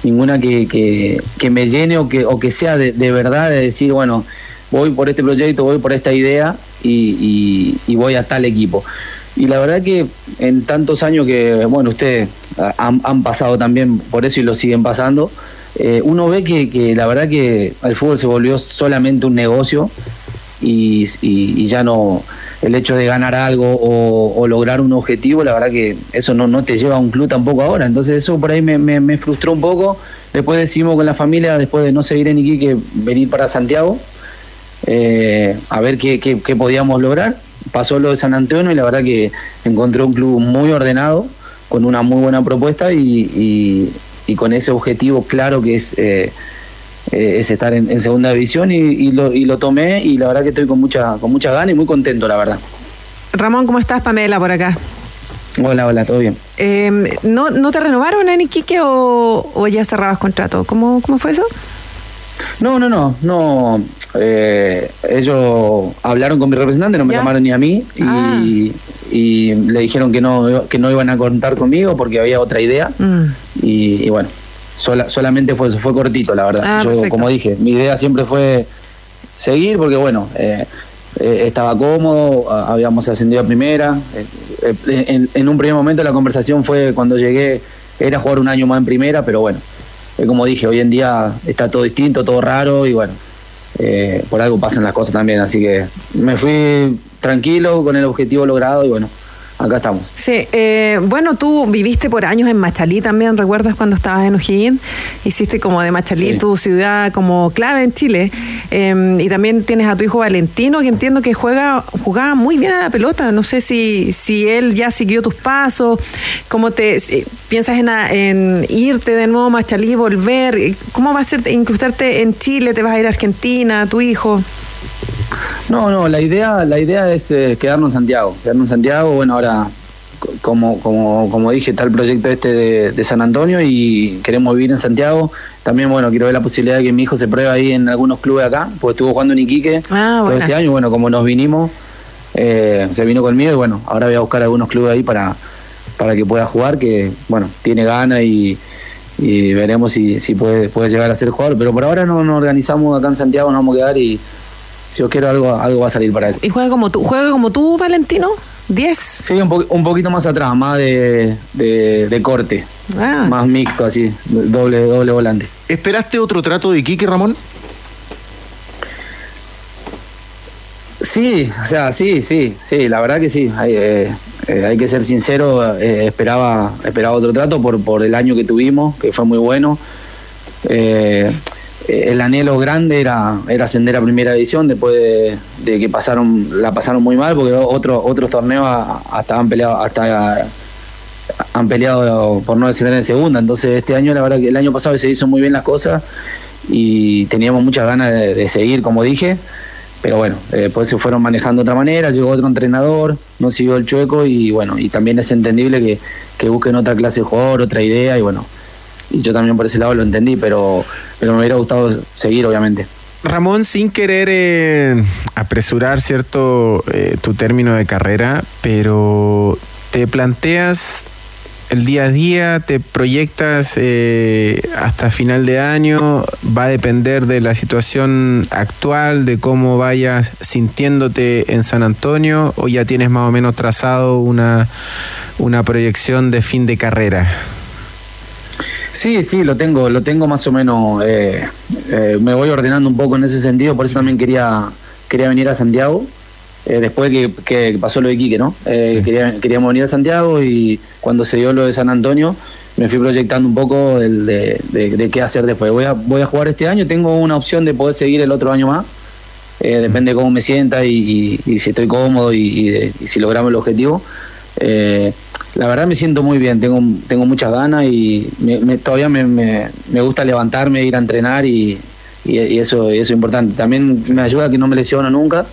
ninguna que, que, que me llene o que, o que sea de, de verdad de decir, bueno, voy por este proyecto, voy por esta idea y, voy a tal equipo. Y la verdad que en tantos años que, bueno, ustedes han, han pasado también por eso y lo siguen pasando, eh, uno ve que, la verdad que el fútbol se volvió solamente un negocio y, y- ya no el hecho de ganar algo o, lograr un objetivo, la verdad que eso no, te lleva a un club tampoco ahora. Entonces eso por ahí me- me frustró un poco. Después decidimos con la familia, después de no seguir en Iquique, venir para Santiago eh, a ver qué, qué- qué podíamos lograr. Pasó lo de San Antonio y la verdad que encontré un club muy ordenado, con una muy buena propuesta y, y- y con ese objetivo claro que es, eh, eh, es estar en, en segunda división y, y lo, y lo tomé y la verdad que estoy con mucha, con mucha gana y muy contento, la verdad. Ramón, ¿cómo estás? Pamela por acá. Hola, hola, todo bien. Eh, ¿no, ¿No te renovaron en Iquique o, o ya cerrabas contrato? ¿Cómo, ¿Cómo fue eso? No, no, no, no. eh, ellos hablaron con mi representante, no me Ya. llamaron ni a mí y, y le dijeron que no, que no iban a contar conmigo porque había otra idea Mm. y, y bueno, sola- solamente fue fue cortito, la verdad. Ah, Yo, perfecto. como dije, mi idea siempre fue seguir porque bueno, eh, eh, estaba cómodo, habíamos ascendido a primera. eh, eh, en, en un primer momento la conversación fue cuando llegué, era jugar un año más en primera, pero bueno, como dije, hoy en día está todo distinto, todo raro y bueno, eh, por algo pasan las cosas también, así que me fui tranquilo con el objetivo logrado y bueno, acá estamos. Sí, eh, bueno, tú viviste por años en Machalí también, ¿recuerdas cuando estabas en O'Higgins? Hiciste como de Machalí Sí. tu ciudad como clave en Chile. Eh, y también tienes a tu hijo Valentino, que entiendo que juega jugaba muy bien a la pelota. No sé si, si él ya siguió tus pasos, cómo te eh, piensas en, en irte de nuevo a Machalí, volver. ¿Cómo va a ser incrustarte en Chile? ¿Te vas a ir a Argentina, tu hijo? No, no, la idea, la idea es eh, quedarnos en Santiago. Quedarnos en Santiago, bueno, ahora, co- como, como, como dije, está el proyecto este de, de San Antonio y queremos vivir en Santiago. También, bueno, quiero ver la posibilidad de que mi hijo se pruebe ahí en algunos clubes acá, porque estuvo jugando en Iquique Ah, todo este año. Bueno, como nos vinimos, eh, se vino conmigo y bueno, ahora voy a buscar algunos clubes ahí para, para que pueda jugar, que, bueno, tiene ganas y, y veremos si, si puede, puede llegar a ser jugador. Pero por ahora no nos organizamos acá en Santiago, nos vamos a quedar y si yo quiero algo, algo va a salir para él. ¿Y juega como tú, juega como tú Valentino? ¿10? Sí, un, po- un poquito más atrás, más de, de, de corte, Ah. más mixto así, doble, doble volante. ¿Esperaste otro trato de Quique, Ramón? Sí, o sea, sí, sí, sí, la verdad que sí. Hay, eh, eh, hay que ser sincero, eh, esperaba, esperaba otro trato por, por el año que tuvimos, que fue muy bueno. Eh, el anhelo grande era, era ascender a primera división después de, que pasaron, la pasaron muy mal, porque otros otros torneos hasta han peleado, hasta han peleado por no descender en segunda. Entonces este año, la verdad que el año pasado se hizo muy bien las cosas y teníamos muchas ganas de, seguir, como dije. Pero bueno, eh, después se fueron manejando de otra manera, llegó otro entrenador, no siguió el chueco y bueno, y también es entendible que, que busquen otra clase de jugador, otra idea y bueno, yo también por ese lado lo entendí, pero, pero me hubiera gustado seguir obviamente. Ramón, sin querer eh, apresurar, ¿cierto?, eh, tu término de carrera, pero te planteas el día a día, te proyectas eh, hasta final de año, va a depender de la situación actual, de cómo vayas sintiéndote en San Antonio, o ya tienes más o menos trazado una, una proyección de fin de carrera. Sí, sí, lo tengo, lo tengo más o menos, eh, eh, me voy ordenando un poco en ese sentido, por eso también quería, quería venir a Santiago, eh, después que, que pasó lo de Quique, ¿no? Eh, quería- queríamos venir a Santiago y cuando se dio lo de San Antonio, me fui proyectando un poco el de, de- de qué hacer después. Voy a, voy a jugar este año, tengo una opción de poder seguir el otro año más, eh, depende de cómo me sienta y, y- y si estoy cómodo y, y de- y si logramos el objetivo. Eh, la verdad me siento muy bien, tengo, tengo muchas ganas y me- me- todavía me, me- gusta levantarme, ir a entrenar y, y- eso, eso es importante. También me ayuda que no me lesiono nunca,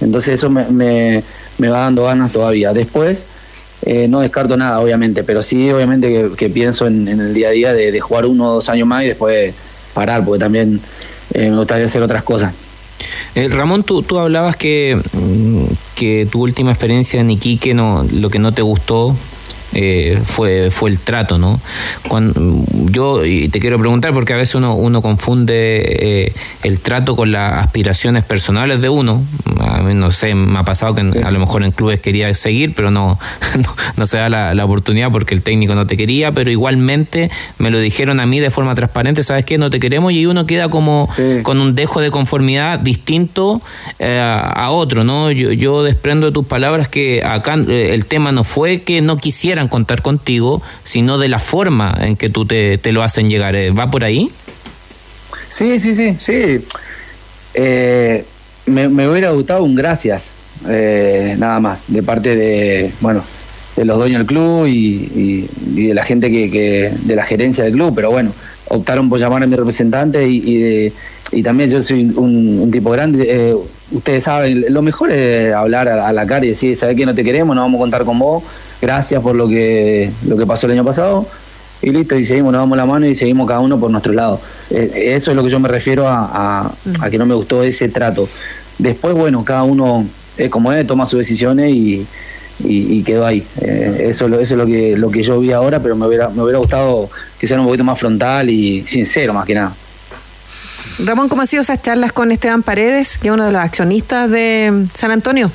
entonces eso me, va dando ganas todavía. Después eh, no descarto nada, obviamente, pero sí, obviamente que, que pienso en, el día a día de, de jugar uno o dos años más y después parar, porque también eh, me gustaría hacer otras cosas. Eh, Ramón, tú, tú hablabas que, mm, que tu última experiencia en Iquique, no, lo que no te gustó eh, fue, fue el trato, ¿no? Cuando, yo y te quiero preguntar, porque a veces uno, uno confunde eh, el trato con las aspiraciones personales de uno. A mí, no sé, me ha pasado que a lo mejor en clubes quería seguir, pero no, (laughs) no, no se da la, la oportunidad porque el técnico no te quería, pero igualmente me lo dijeron a mí de forma transparente, ¿sabes qué? No te queremos y uno queda como con un dejo de conformidad distinto eh, a otro, ¿no? Yo, yo desprendo de tus palabras que acá eh, el tema no fue que no contar contigo, sino de la forma en que tú te, te lo hacen llegar. Eh, ¿Va por ahí? Sí, sí, sí, sí. Eh, me, me hubiera gustado un gracias, eh, nada más, de parte de, bueno, de los dueños del club y, y- y de la gente que, que- de la gerencia del club, pero bueno, optaron por llamar a mi representante y, y, de- y también yo soy un, un tipo grande. eh, ustedes saben, lo mejor es hablar a, a la cara y decir, ¿sabes que no te queremos? No vamos a contar con vos. Gracias por lo que, lo que pasó el año pasado y listo, y seguimos, nos damos la mano y seguimos cada uno por nuestro lado. Eh, eso es lo que yo me refiero a, a- a que no me gustó ese trato. Después, bueno, cada uno es como es, toma sus decisiones y, y- y quedó ahí. Eh, eso, es lo- eso es lo que, lo que yo vi ahora, pero me hubiera, me hubiera gustado que sea un poquito más frontal y sincero más que nada. Ramón, ¿cómo han sido esas charlas con Esteban Paredes, que es uno de los accionistas de San Antonio?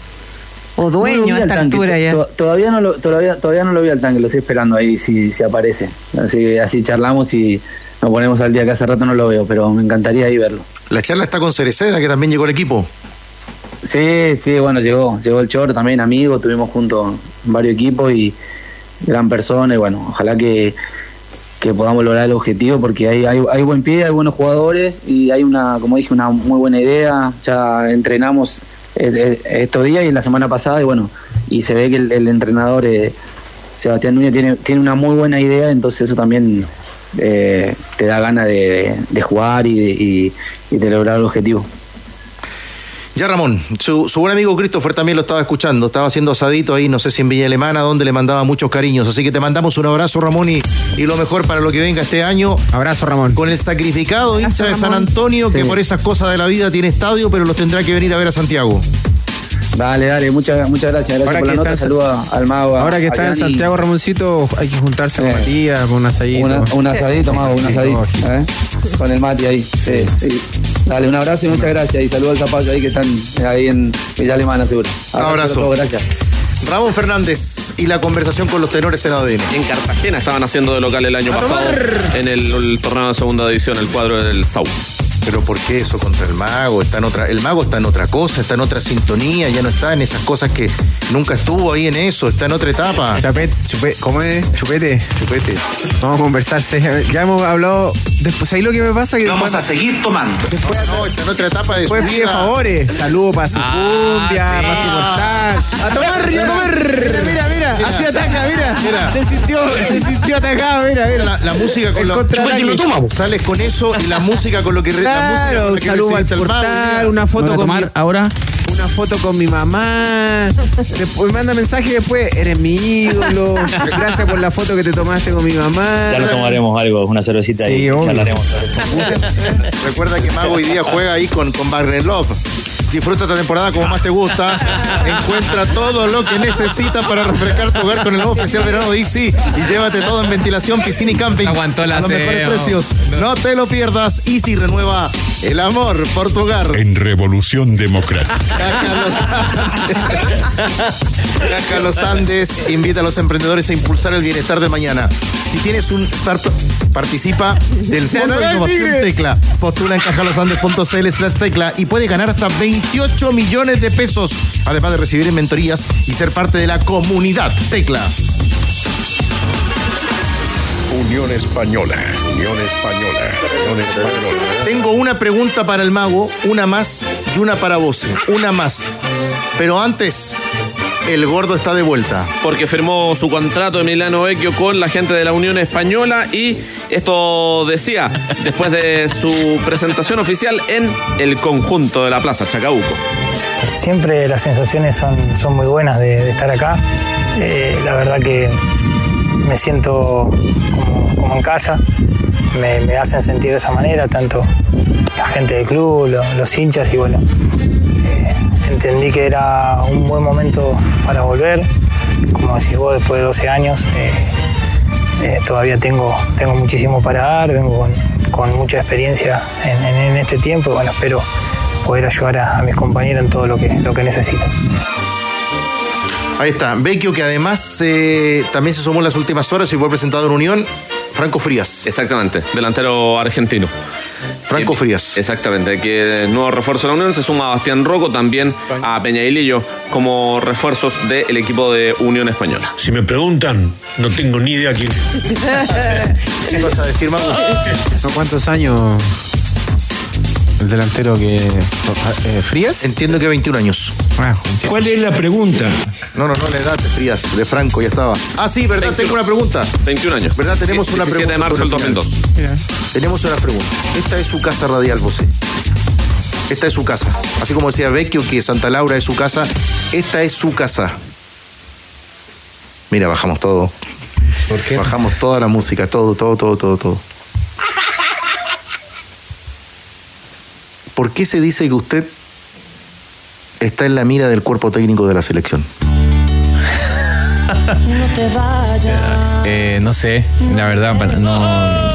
O dueño a esta tanque, altura ya. Todavía no, lo, todavía, todavía no lo vi al tanque, lo estoy esperando ahí si, si aparece. Así, así charlamos y nos ponemos al día, que hace rato no lo veo, pero me encantaría ahí verlo. La charla está con Cereceda, que también llegó al equipo. Sí, sí, bueno, llegó, llegó el Choro también, amigo, estuvimos juntos varios equipos y gran persona y bueno, ojalá que, que podamos lograr el objetivo porque hay, hay, buen pie, hay buenos jugadores y hay una, como dije, una muy buena idea, ya entrenamos eh, eh, estos días y la semana pasada y bueno, y se ve que el, entrenador eh, Sebastián Núñez tiene, tiene una muy buena idea, entonces eso también eh, te da ganas de, de jugar y de, y- y de lograr el objetivo. Ya Ramón, su, su buen amigo Christopher también lo estaba escuchando, estaba haciendo asadito ahí, no sé si en Villa Alemana, donde le mandaba muchos cariños. Así que te mandamos un abrazo, Ramón, y, y lo mejor para lo que venga este año. Abrazo, Ramón. Con el sacrificado hincha de San. Antonio, que por esas cosas de la vida tiene estadio, pero los tendrá que venir a ver a Santiago. Dale, dale, muchas, muchas gracias. Gracias Ahora por la que nota. Saludos al mago. a- Ahora que está en. Santiago Ramoncito, hay que juntarse con. Matías, con un asadito. Una- un asadito, mago, un asadito. ¿eh? Con el Mati ahí. Sí, sí. Dale, un abrazo y muchas gracias. Y saludos al zapallo ahí que están eh, ahí en Villa Alemana, seguro. Abrazo. a todos, gracias. Ramón Fernández y la conversación con los tenores en ADN. En Cartagena estaban haciendo de local el año ¡A pasado en el, el torneo de segunda división, el cuadro del Sau. Pero ¿por qué eso contra el mago? Está en otra, el mago está en otra cosa, está en otra sintonía, ya no está en esas cosas que nunca estuvo ahí en eso, está en otra etapa. Chapet, chupe- ¿Cómo es? Chupete. Chupete. Vamos a conversar. Ya hemos hablado. Después, ahí lo que me pasa? Que Vamos después- a seguir tomando. Después, no, está en otra etapa de después pide favores. Saludos para su cumbia, sí. para su mortal. A tomar y a comer. Mira, mira, mira. Así ataca, mira. Mira. Se sintió, se sintió atacado, mira, mira. La, la música con El lo contraataque. Sales con eso y la música con lo que música Claro, que saludo al portal, una foto ¿Voy a con mi, ahora? una foto con mi mamá. Después manda mensaje después, eres mi ídolo. (laughs) Gracias por la foto que te tomaste con mi mamá. Ya nos tomaremos algo, una cervecita Sí, y charlaremos. (laughs) Recuerda que Mago hoy día juega ahí con, con Wagner Love. Disfruta esta temporada como más te gusta. (laughs) Encuentra todo lo que necesitas para refrescar tu hogar con el nuevo especial verano de Easy y llévate todo en ventilación, piscina y camping. Aguantó la a los mejores precios. No te lo pierdas. Easy renueva el amor por tu hogar. En Revolución Democrática. Caja Los Andes invita a los emprendedores a impulsar el bienestar del mañana. Si tienes un startup, participa del Fondo de ¡Ganará el Innovación! Tecla. Postula en cajalosandes.cl slash tecla y puede ganar hasta 28 millones de pesos, además de recibir mentorías y ser parte de la comunidad Tecla. Unión Española. Unión Española. Unión Española. Tengo una pregunta para el mago, una más y una para vos. Una más. Pero antes, el gordo está de vuelta. Porque firmó su contrato Emiliano Vecchio con la gente de la Unión Española y esto decía después de su presentación oficial en el conjunto de la Plaza Chacabuco. Siempre las sensaciones son, son muy buenas de, de estar acá. Eh, la verdad que me siento como, como en casa. Me, me hacen sentir de esa manera, tanto la gente del club, lo- los hinchas y bueno, entendí que era un buen momento para volver. Como decís vos, después de 12 años, eh, eh, todavía tengo, tengo muchísimo para dar, vengo con, con mucha experiencia en, en- en este tiempo y bueno, espero poder ayudar a, a mis compañeros en todo lo que, lo que necesiten. Ahí está. Vecchio, que además eh, también se sumó en las últimas horas y fue presentado en Unión. Franco Frías. Exactamente, delantero argentino. Franco Frías. Exactamente, que nuevo refuerzo de la Unión se suma a Bastián Rocco, también a Peña Lillo como refuerzos del equipo de Unión Española. Si me preguntan, no tengo ni idea quién. (laughs) ¿Qué vas a decir, Mago? (laughs) ¿No cuántos años el delantero que. eh, ¿Frías? Entiendo que 21 años. ¿Cuál es la pregunta? No, no, no, la edad de Frías, de Franco, ya estaba. Ah, sí, ¿verdad? 21. Tengo una pregunta. 21 años. ¿Verdad? Tenemos una 17 pregunta. de marzo del sobre el 2002. final. Tenemos una pregunta. Esta es su casa radial, José. Esta es su casa. Así como decía Vecchio que Santa Laura es su casa, esta es su casa. Mira, bajamos todo. ¿Por qué? Bajamos toda la música, todo, todo, todo, todo, todo. ¿Por qué se dice que usted está en la mira del cuerpo técnico de la selección? Eh, no sé, la verdad, no.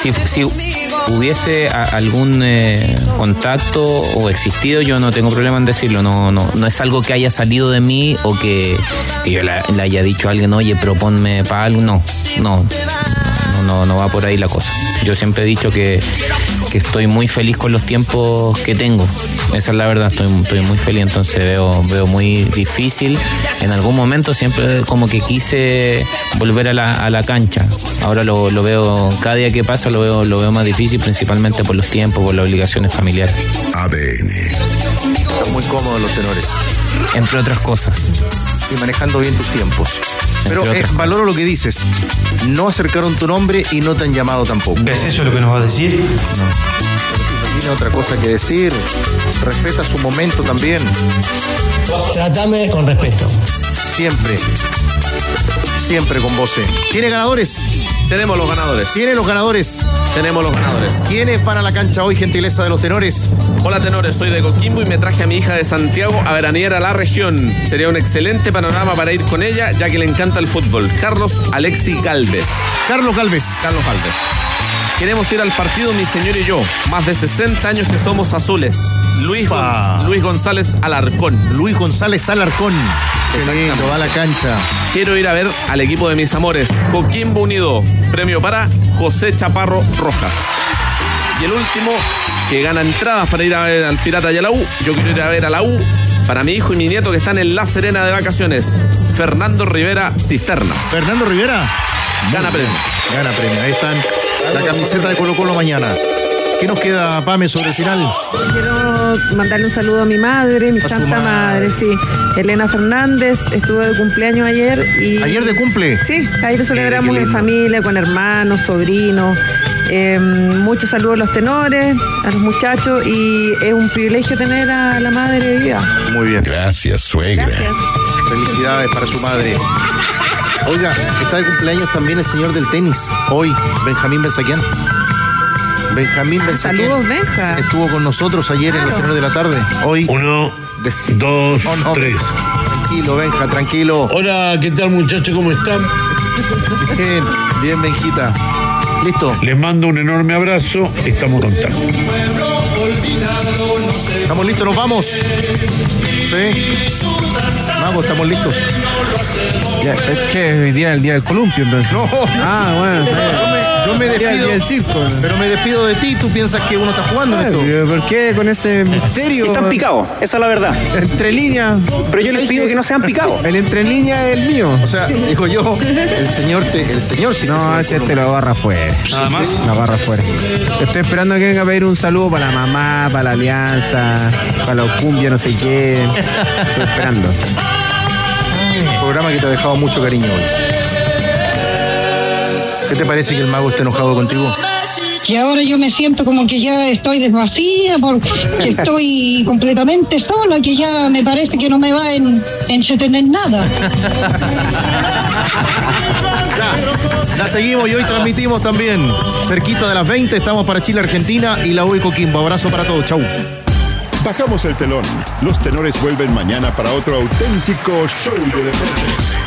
Si, si hubiese algún eh, contacto o existido, yo no tengo problema en decirlo. No, no, no es algo que haya salido de mí o que, que yo le haya dicho a alguien, oye, proponme para algo. No, no, no, no, va por ahí la cosa. Yo siempre he dicho que, que estoy muy feliz con los tiempos que tengo. Esa es la verdad, estoy, estoy muy feliz, entonces veo, veo muy difícil. En algún momento siempre como que quise volver a la, a la cancha. Ahora lo, lo veo, cada día que pasa lo veo, lo veo más difícil, principalmente por los tiempos, por las obligaciones familiares. ADN. Están muy cómodos los tenores. Entre otras cosas. Y manejando bien tus tiempos. Pero eh, valoro lo que dices. No acercaron tu nombre y no te han llamado tampoco. ¿Es eso lo que nos va a decir? No tiene otra cosa que decir. Respeta su momento también. Tratame con respeto. Siempre. Siempre con voce. ¿Tiene ganadores? Tenemos los ganadores. ¿Tiene los ganadores? Tenemos los ganadores. ¿Quién es para la cancha hoy, gentileza de los tenores? Hola tenores, soy de Coquimbo y me traje a mi hija de Santiago a veranear a la región. Sería un excelente panorama para ir con ella, ya que le encanta el fútbol. Carlos Alexi Galvez. Carlos Galvez. Carlos Galvez. Queremos ir al partido mi señor y yo. Más de 60 años que somos azules. Luis, Gon- Luis González Alarcón. Luis González Alarcón. Qué lindo, va a la cancha. Quiero ir a ver al equipo de mis amores. Coquimbo Unido. Premio para José Chaparro Rojas. Y el último, que gana entradas para ir a ver al Pirata y a la U. Yo quiero ir a ver a la U para mi hijo y mi nieto que están en La Serena de vacaciones. Fernando Rivera Cisternas. Fernando Rivera. Gana premio. Gana premio. Ahí están. La camiseta de Colo Colo mañana. ¿Qué nos queda, Pame, sobre el final? Quiero mandarle un saludo a mi madre, mi A santa madre. madre, sí. Elena Fernández, estuvo de cumpleaños ayer y. ¿Ayer de cumple? Sí, ayer celebramos en familia, con hermanos, sobrinos. Eh, muchos saludos a los tenores, a los muchachos y es un privilegio tener a la madre viva. Muy bien. Gracias, suegra. Gracias. Felicidades para su madre. Oiga, está de cumpleaños también el señor del tenis. Hoy, Benjamín Benzaquian. Benjamín Benzaquian. Saludos, Benja. Estuvo con nosotros ayer en los Claro. tenores de la tarde. Hoy. Uno, dos, Oh, no. tres. Tranquilo, Benja, tranquilo. Hola, ¿qué tal muchachos? ¿Cómo están? Bien, bien, Benjita. ¿Listo? Les mando un enorme abrazo. Estamos contacto. ¿Estamos listos? ¿Nos vamos? ¿Sí? Vamos, estamos listos. Ya, es que hoy día es el día del columpio, entonces. (laughs) Ah, bueno. bien. Yo me, despido. del circo. Pero me despido de ti. ¿Tú piensas que uno está jugando en esto? Ay, ¿Por qué con ese misterio? Están picados, esa es la verdad. Entre líneas. Pero yo les pido que no sean picados. El entre líneas es el mío. O sea, digo yo, el señor, te, el señor sí No, ese te un- lo barra fuera. Nada más. La barra fuera. Estoy esperando que venga a pedir un saludo para la mamá, para la alianza, para los cumbia, no sé qué. Estoy esperando. Un programa que te ha dejado mucho cariño hoy. ¿Qué te parece que el mago esté enojado contigo? Y ahora yo me siento como que ya estoy desvacía, porque estoy completamente sola, que ya me parece que no me va a en, entretener nada. (laughs) Ya, la seguimos y hoy transmitimos también. Cerquita de las 20 estamos para Chile, Argentina y la U y Coquimbo. Abrazo para todos. Chau. Bajamos el telón. Los tenores vuelven mañana para otro auténtico show de deportes.